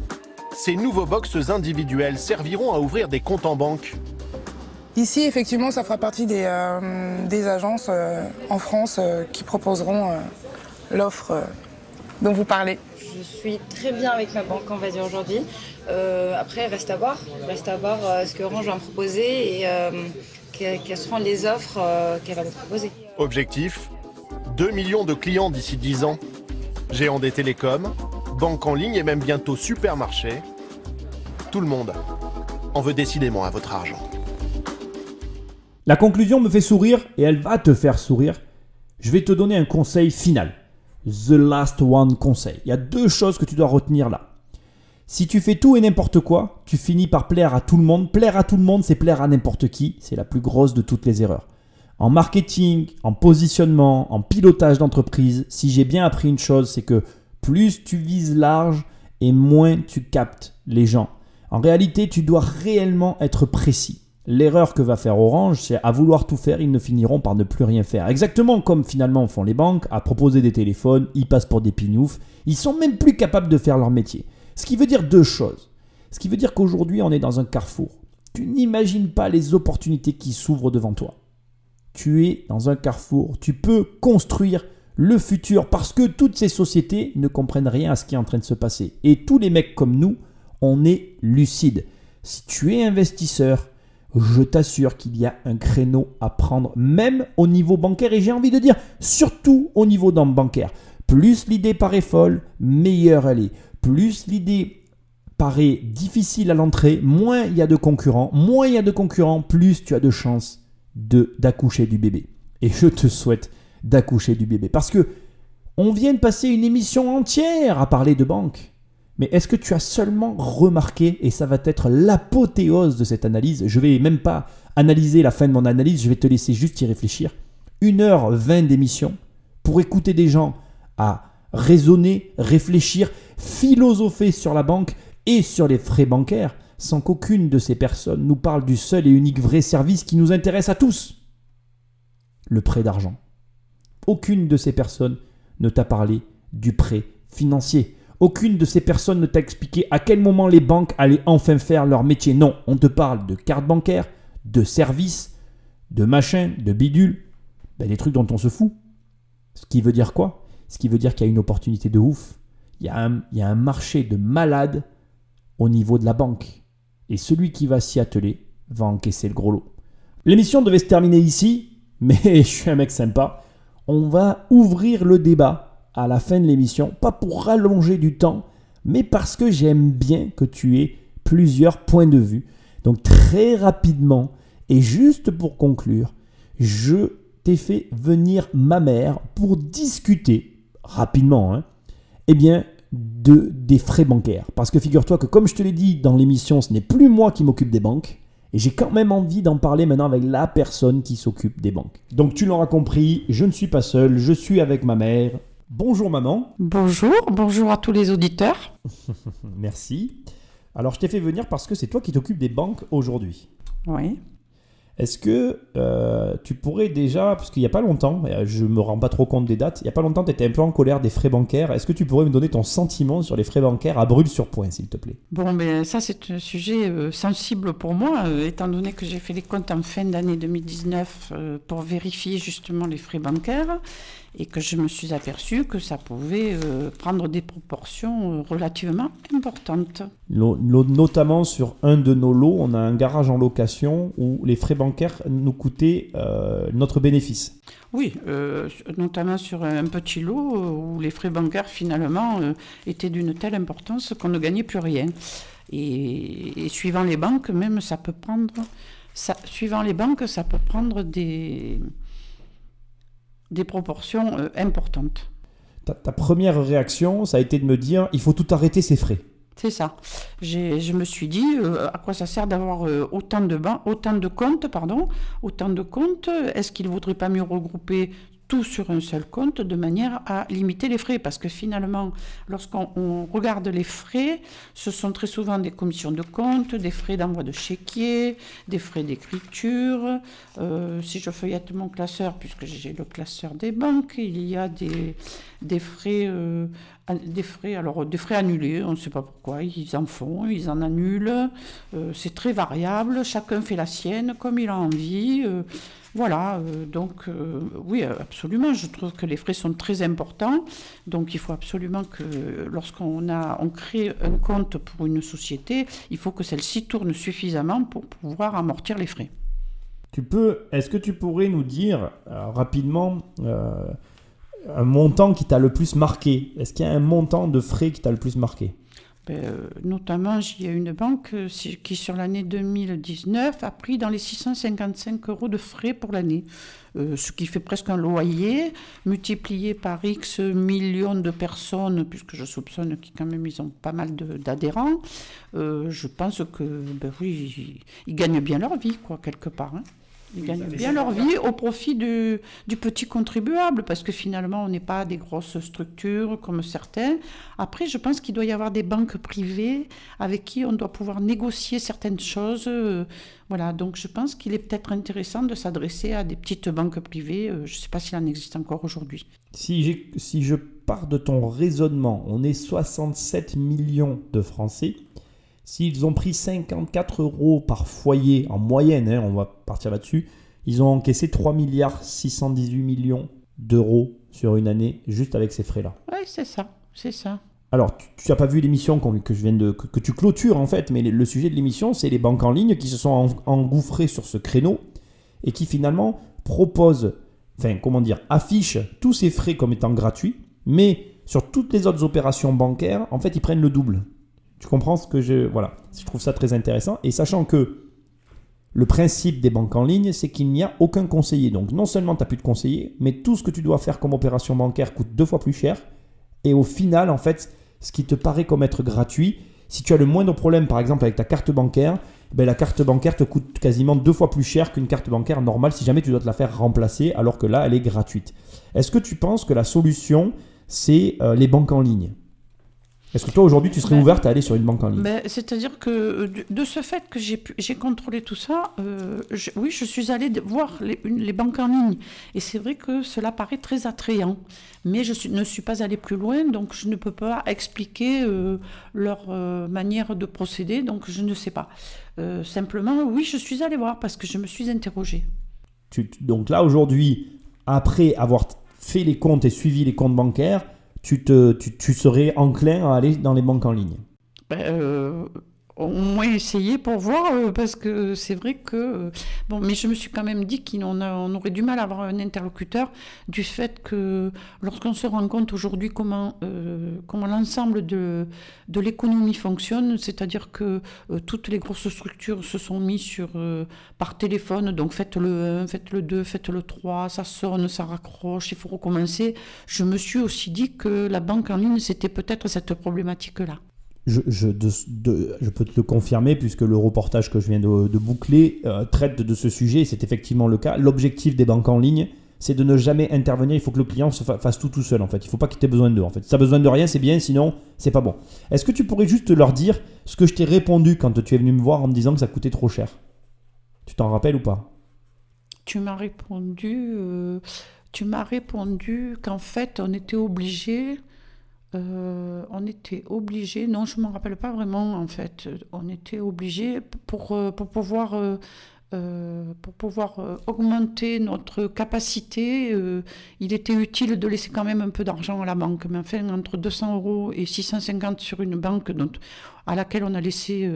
ces nouveaux box individuels serviront à ouvrir des comptes en banque. Ici, effectivement, ça fera partie des, euh, des agences euh, en France euh, qui proposeront euh, l'offre euh, dont vous parlez. Je suis très bien avec ma banque, on va dire aujourd'hui. Euh, après, reste à voir. Reste à voir euh, ce que Orange va me proposer et euh, que- quelles seront les offres euh, qu'elle va me proposer. Objectif 2 millions de clients d'ici 10 ans. Géant des télécoms, banque en ligne et même bientôt supermarché. Tout le monde en veut décidément à votre argent. La conclusion me fait sourire et elle va te faire sourire. Je vais te donner un conseil final. The last one conseil. Il y a deux choses que tu dois retenir là. Si tu fais tout et n'importe quoi, tu finis par plaire à tout le monde. Plaire à tout le monde, c'est plaire à n'importe qui. C'est la plus grosse de toutes les erreurs. En marketing, en positionnement, en pilotage d'entreprise, si j'ai bien appris une chose, c'est que plus tu vises large et moins tu captes les gens. En réalité, tu dois réellement être précis. L'erreur que va faire Orange, c'est à vouloir tout faire, ils ne finiront par ne plus rien faire. Exactement comme finalement font les banques, à proposer des téléphones, ils passent pour des pignoufs, ils sont même plus capables de faire leur métier. Ce qui veut dire deux choses. Ce qui veut dire qu'aujourd'hui, on est dans un carrefour. Tu n'imagines pas les opportunités qui s'ouvrent devant toi. Tu es dans un carrefour, tu peux construire le futur parce que toutes ces sociétés ne comprennent rien à ce qui est en train de se passer. Et tous les mecs comme nous, on est lucides. Si tu es investisseur, je t'assure qu'il y a un créneau à prendre, même au niveau bancaire, et j'ai envie de dire surtout au niveau d'un bancaire. Plus l'idée paraît folle, meilleure elle est. Plus l'idée paraît difficile à l'entrée, moins il y a de concurrents. Moins il y a de concurrents, plus tu as de chances de d'accoucher du bébé. Et je te souhaite d'accoucher du bébé. Parce que on vient de passer une émission entière à parler de banque. Mais est-ce que tu as seulement remarqué, et ça va être l'apothéose de cette analyse, je vais même pas analyser la fin de mon analyse, je vais te laisser juste y réfléchir. 1h20 d'émission pour écouter des gens à raisonner, réfléchir, philosopher sur la banque et sur les frais bancaires, sans qu'aucune de ces personnes nous parle du seul et unique vrai service qui nous intéresse à tous, le prêt d'argent. Aucune de ces personnes ne t'a parlé du prêt financier. Aucune de ces personnes ne t'a expliqué à quel moment les banques allaient enfin faire leur métier. Non, on te parle de carte bancaire, de services, de machin, de bidule. ben, des trucs dont on se fout. Ce qui veut dire quoi? Ce qui veut dire qu'il y a une opportunité de ouf. Il y, a un, marché de malades au niveau de la banque. Et celui qui va s'y atteler va encaisser le gros lot. L'émission devait se terminer ici, mais je suis un mec sympa. On va ouvrir le débat à la fin de l'émission, pas pour rallonger du temps, mais parce que j'aime bien que tu aies plusieurs points de vue. Donc très rapidement, et juste pour conclure, je t'ai fait venir ma mère pour discuter rapidement, hein, eh bien, de, des frais bancaires. Parce que figure-toi que comme je te l'ai dit dans l'émission, ce n'est plus moi qui m'occupe des banques. Et j'ai quand même envie d'en parler maintenant avec la personne qui s'occupe des banques. Donc tu l'auras compris, je ne suis pas seul, je suis avec ma mère. Bonjour maman. Bonjour, bonjour à tous les auditeurs. Merci. Alors je t'ai fait venir parce que c'est toi qui t'occupes des banques aujourd'hui. Oui. Est-ce que euh, tu pourrais déjà, parce qu'il n'y a pas longtemps, euh, je me rends pas trop compte des dates, il n'y a pas longtemps tu étais un peu en colère des frais bancaires, est-ce que tu pourrais me donner ton sentiment sur les frais bancaires à brûle sur point, s'il te plaît? Bon, mais ça c'est un sujet euh, sensible pour moi, étant donné que j'ai fait les comptes en fin d'année 2019 pour vérifier justement les frais bancaires et que je me suis aperçu que ça pouvait euh, prendre des proportions euh, relativement importantes. Notamment sur un de nos lots, on a un garage en location où les frais bancaires nous coûtaient euh, notre bénéfice. Oui, notamment sur un petit lot où les frais bancaires finalement étaient d'une telle importance qu'on ne gagnait plus rien. Et, et, suivant les banques, même ça peut prendre, ça, suivant les banques, ça peut prendre des, des proportions euh, importantes. Ta, première réaction, ça a été de me dire, il faut tout arrêter ces frais. C'est ça. Je me suis dit, euh, à quoi ça sert d'avoir euh, autant, de autant de comptes, pardon, autant de comptes? Est-ce qu'il ne vaudrait pas mieux regrouper tout sur un seul compte de manière à limiter les frais. Parce que finalement, lorsqu'on regarde les frais, ce sont très souvent des commissions de compte, des frais d'envoi de chéquier, des frais d'écriture. Euh, si je feuillette mon classeur, puisque j'ai le classeur des banques, il y a des, des frais... Euh, des frais, alors des frais annulés, on ne sait pas pourquoi, ils en font, ils en annulent, euh, c'est très variable, chacun fait la sienne comme il a envie. Voilà, euh, donc euh, oui, absolument, je trouve que les frais sont très importants. Donc il faut absolument que lorsqu'on a on crée un compte pour une société, il faut que celle-ci tourne suffisamment pour pouvoir amortir les frais. Tu peux, est-ce que tu pourrais nous dire euh, rapidement un montant qui t'a le plus marqué? Est-ce qu'il y a un montant de frais qui t'a le plus marqué? euh, notamment, il y a une banque euh, qui, sur l'année 2019, a pris dans les 655 euros de frais pour l'année, euh, ce qui fait presque un loyer, multiplié par X millions de personnes, puisque je soupçonne qu'ils quand même pas mal d'adhérents. je pense que, ben oui, ils, gagnent bien leur vie, quoi, quelque part. Hein. Ils gagnent bien leur vie au profit du, du, petit contribuable, parce que finalement, on n'est pas des grosses structures comme certains. Après, je pense qu'il doit y avoir des banques privées avec qui on doit pouvoir négocier certaines choses. Voilà, donc je pense qu'il est peut-être intéressant de s'adresser à des petites banques privées. Je ne sais pas s'il en existe encore aujourd'hui. Si, si je pars de ton raisonnement, on est 67 millions de Français. S'ils ont pris 54 euros par foyer en moyenne, hein, on va partir là-dessus, ils ont encaissé 3 milliards 618 millions d'euros sur une année juste avec ces frais-là. Oui, c'est ça, c'est ça. Alors, tu n'as pas vu l'émission que je viens de que, tu clôtures en fait, mais le sujet de l'émission, c'est les banques en ligne qui se sont engouffrées sur ce créneau et qui finalement proposent, enfin comment dire, affichent tous ces frais comme étant gratuits, mais sur toutes les autres opérations bancaires, en fait, ils prennent le double. Tu comprends ce que je. Voilà. Je trouve ça très intéressant. Et sachant que le principe des banques en ligne, c'est qu'il n'y a aucun conseiller. Donc non seulement tu n'as plus de conseiller, mais tout ce que tu dois faire comme opération bancaire coûte deux fois plus cher. Et au final, en fait, ce qui te paraît comme être gratuit, si tu as le moindre problème, par exemple, avec ta carte bancaire, ben, la carte bancaire te coûte quasiment deux fois plus cher qu'une carte bancaire normale si jamais tu dois te la faire remplacer, alors que là, elle est gratuite. Est-ce que tu penses que la solution, c'est euh, les banques en ligne? Est-ce que toi, aujourd'hui, tu serais ben, ouverte à aller sur une banque en ligne? ben, C'est-à-dire que euh, de, ce fait que j'ai contrôlé tout ça, euh, oui, je suis allée voir les, les, banques en ligne. Et c'est vrai que cela paraît très attrayant. Mais je ne suis pas allée plus loin, donc je ne peux pas expliquer euh, leur manière de procéder, donc je ne sais pas. simplement, oui, je suis allée voir parce que je me suis interrogée. donc là, aujourd'hui, après avoir fait les comptes et suivi les comptes bancaires, tu, te, tu, tu serais enclin à aller dans les banques en ligne? Ben, euh, au moins essayer pour voir, euh, parce que c'est vrai que... euh, Bon, mais je me suis quand même dit qu'on on aurait du mal à avoir un interlocuteur du fait que lorsqu'on se rend compte aujourd'hui comment, euh, comment l'ensemble de, de l'économie fonctionne, c'est-à-dire que toutes les grosses structures se sont mises sur, par téléphone, donc faites le 1, faites le 2, faites le 3, ça sonne, ça raccroche, il faut recommencer. Je me suis aussi dit que la banque en ligne, c'était peut-être cette problématique-là. Je, peux te le confirmer puisque le reportage que je viens de, boucler euh, traite de ce sujet et c'est effectivement le cas. L'objectif des banques en ligne, c'est de ne jamais intervenir. Il faut que le client se fa- fasse tout tout seul en fait. Il ne faut pas qu'il ait besoin d'eux en fait. Si tu besoin de rien, c'est bien, sinon c'est pas bon. Est-ce que tu pourrais juste leur dire ce que je t'ai répondu quand tu es venu me voir en me disant que ça coûtait trop cher? Tu t'en rappelles ou pas? Tu m'as répondu, euh, tu m'as répondu qu'en fait on était obligé, euh, on était obligé. Non, je m'en rappelle pas vraiment en fait. On était obligé euh, pour pouvoir euh, pour pouvoir euh, augmenter notre capacité, euh, il était utile de laisser quand même un peu d'argent à la banque. Mais enfin, entre 200 euros et 650 sur une banque à laquelle on a laissé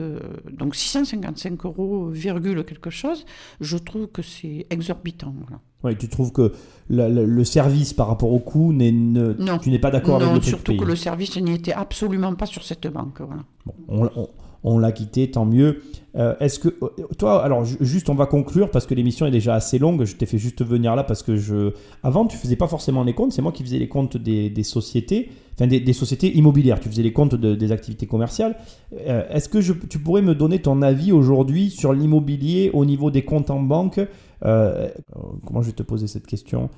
donc 655 euros, virgule quelque chose, je trouve que c'est exorbitant. voilà. Oui, tu trouves que la- la- le service par rapport au coût, n'est- ne- Non. tu n'es pas d'accord avec Non, le prix surtout payé que le service n'y était absolument pas sur cette banque. Voilà. on, on- on l'a quitté, tant mieux. Euh, Est-ce que euh, toi, alors ju- juste, on va conclure parce que l'émission est déjà assez longue. Je t'ai fait juste venir là parce que je, avant, tu faisais pas forcément les comptes. C'est moi qui faisais les comptes des, des sociétés, enfin des, sociétés immobilières. Tu faisais les comptes de- des activités commerciales. Euh, Est-ce que tu pourrais me donner ton avis aujourd'hui sur l'immobilier au niveau des comptes en banque? Comment je vais te poser cette question?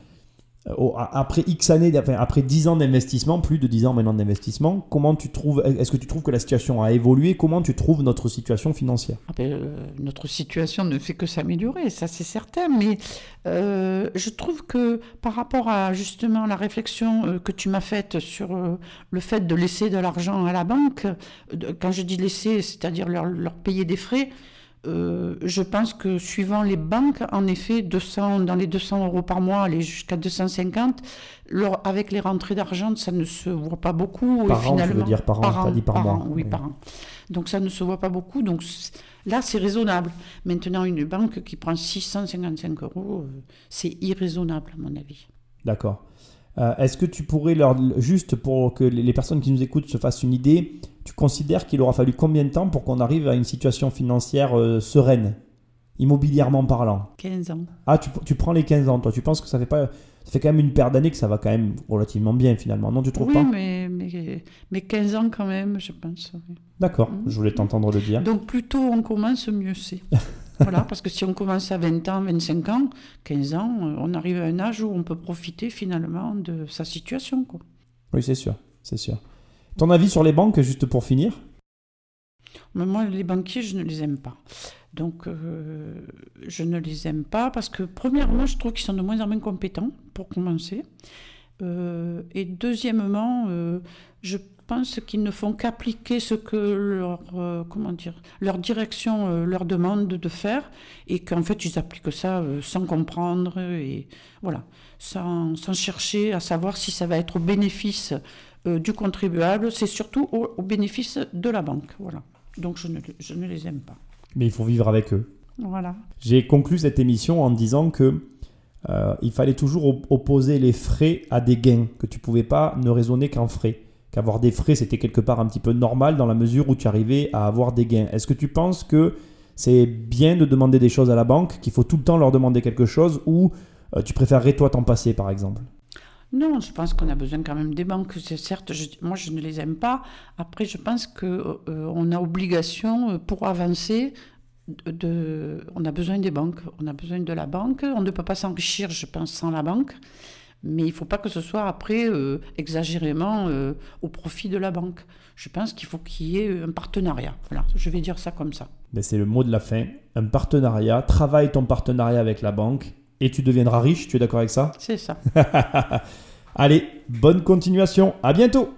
Après X années, après 10 ans d'investissement, plus de 10 ans maintenant d'investissement, comment tu trouves, est-ce que tu trouves que la situation a évolué? Comment tu trouves notre situation financière? Ah ben, euh, notre situation ne fait que s'améliorer, ça c'est certain, mais euh, je trouve que par rapport à justement la réflexion euh, que tu m'as faite sur euh, le fait de laisser de l'argent à la banque, euh, quand je dis laisser, c'est-à-dire leur, leur payer des frais, euh, je pense que suivant les banques, en effet, 200, dans les 200 euros par mois, aller jusqu'à 250, leur- avec les rentrées d'argent, ça ne se voit pas beaucoup. Par et an, tu veux finalement, dire par an, t'as dit par mois. oui, Oui. par an. Donc ça ne se voit pas beaucoup. Donc là, c'est raisonnable. Maintenant, une banque qui prend 655 euros, euh, c'est irraisonnable, à mon avis. D'accord. Euh, Est-ce que tu pourrais leur, juste pour que les personnes qui nous écoutent se fassent une idée, tu considères qu'il aura fallu combien de temps pour qu'on arrive à une situation financière euh, sereine, immobilièrement parlant? 15 ans. Ah, tu, tu prends les 15 ans, toi. Tu penses que ça fait pas, ça fait quand même une paire d'années que ça va quand même relativement bien finalement. Non, tu trouves oui, pas? mais, mais, mais 15 ans quand même, je pense. oui. D'accord. Je voulais t'entendre le dire. Donc plus tôt on commence, mieux c'est. voilà, parce que si on commence à 20 ans, 25 ans, 15 ans, euh, on arrive à un âge où on peut profiter finalement de sa situation. Quoi. Oui, c'est sûr, c'est sûr. Ton avis sur les banques, juste pour finir? Mais moi, les banquiers, je ne les aime pas. Donc, euh, je ne les aime pas parce que, premièrement, je trouve qu'ils sont de moins en moins compétents, pour commencer. Euh, et deuxièmement, euh, je pense qu'ils ne font qu'appliquer ce que leur, euh, comment dire, leur direction euh, leur demande de faire et qu'en fait, ils appliquent ça euh, sans comprendre et voilà, sans, sans chercher à savoir si ça va être au bénéfice du contribuable. C'est surtout au, au bénéfice de la banque. Voilà. Donc, je ne, je ne les aime pas. Mais il faut vivre avec eux. Voilà. J'ai conclu cette émission en disant que euh, il fallait toujours op- opposer les frais à des gains, que tu pouvais pas ne raisonner qu'en frais. Qu'avoir des frais, c'était quelque part un petit peu normal dans la mesure où tu arrivais à avoir des gains. Est-ce que tu penses que c'est bien de demander des choses à la banque, qu'il faut tout le temps leur demander quelque chose, ou euh, tu préférerais toi t'en passer par exemple? Non, je pense qu'on a besoin quand même des banques. Certes, je- moi je ne les aime pas. Après, je pense que euh, a obligation euh, pour avancer. De- on a besoin des banques, on a besoin de la banque. On ne peut pas s'enrichir, je pense, sans la banque. Mais il ne faut pas que ce soit après euh, exagérément euh, au profit de la banque. Je pense qu'il faut qu'il y ait un partenariat. Voilà, je vais dire ça comme ça. Ben, C'est le mot de la fin. Un partenariat. Travaille ton partenariat avec la banque et tu deviendras riche. Tu es d'accord avec ça? C'est ça. Allez, bonne continuation. À bientôt.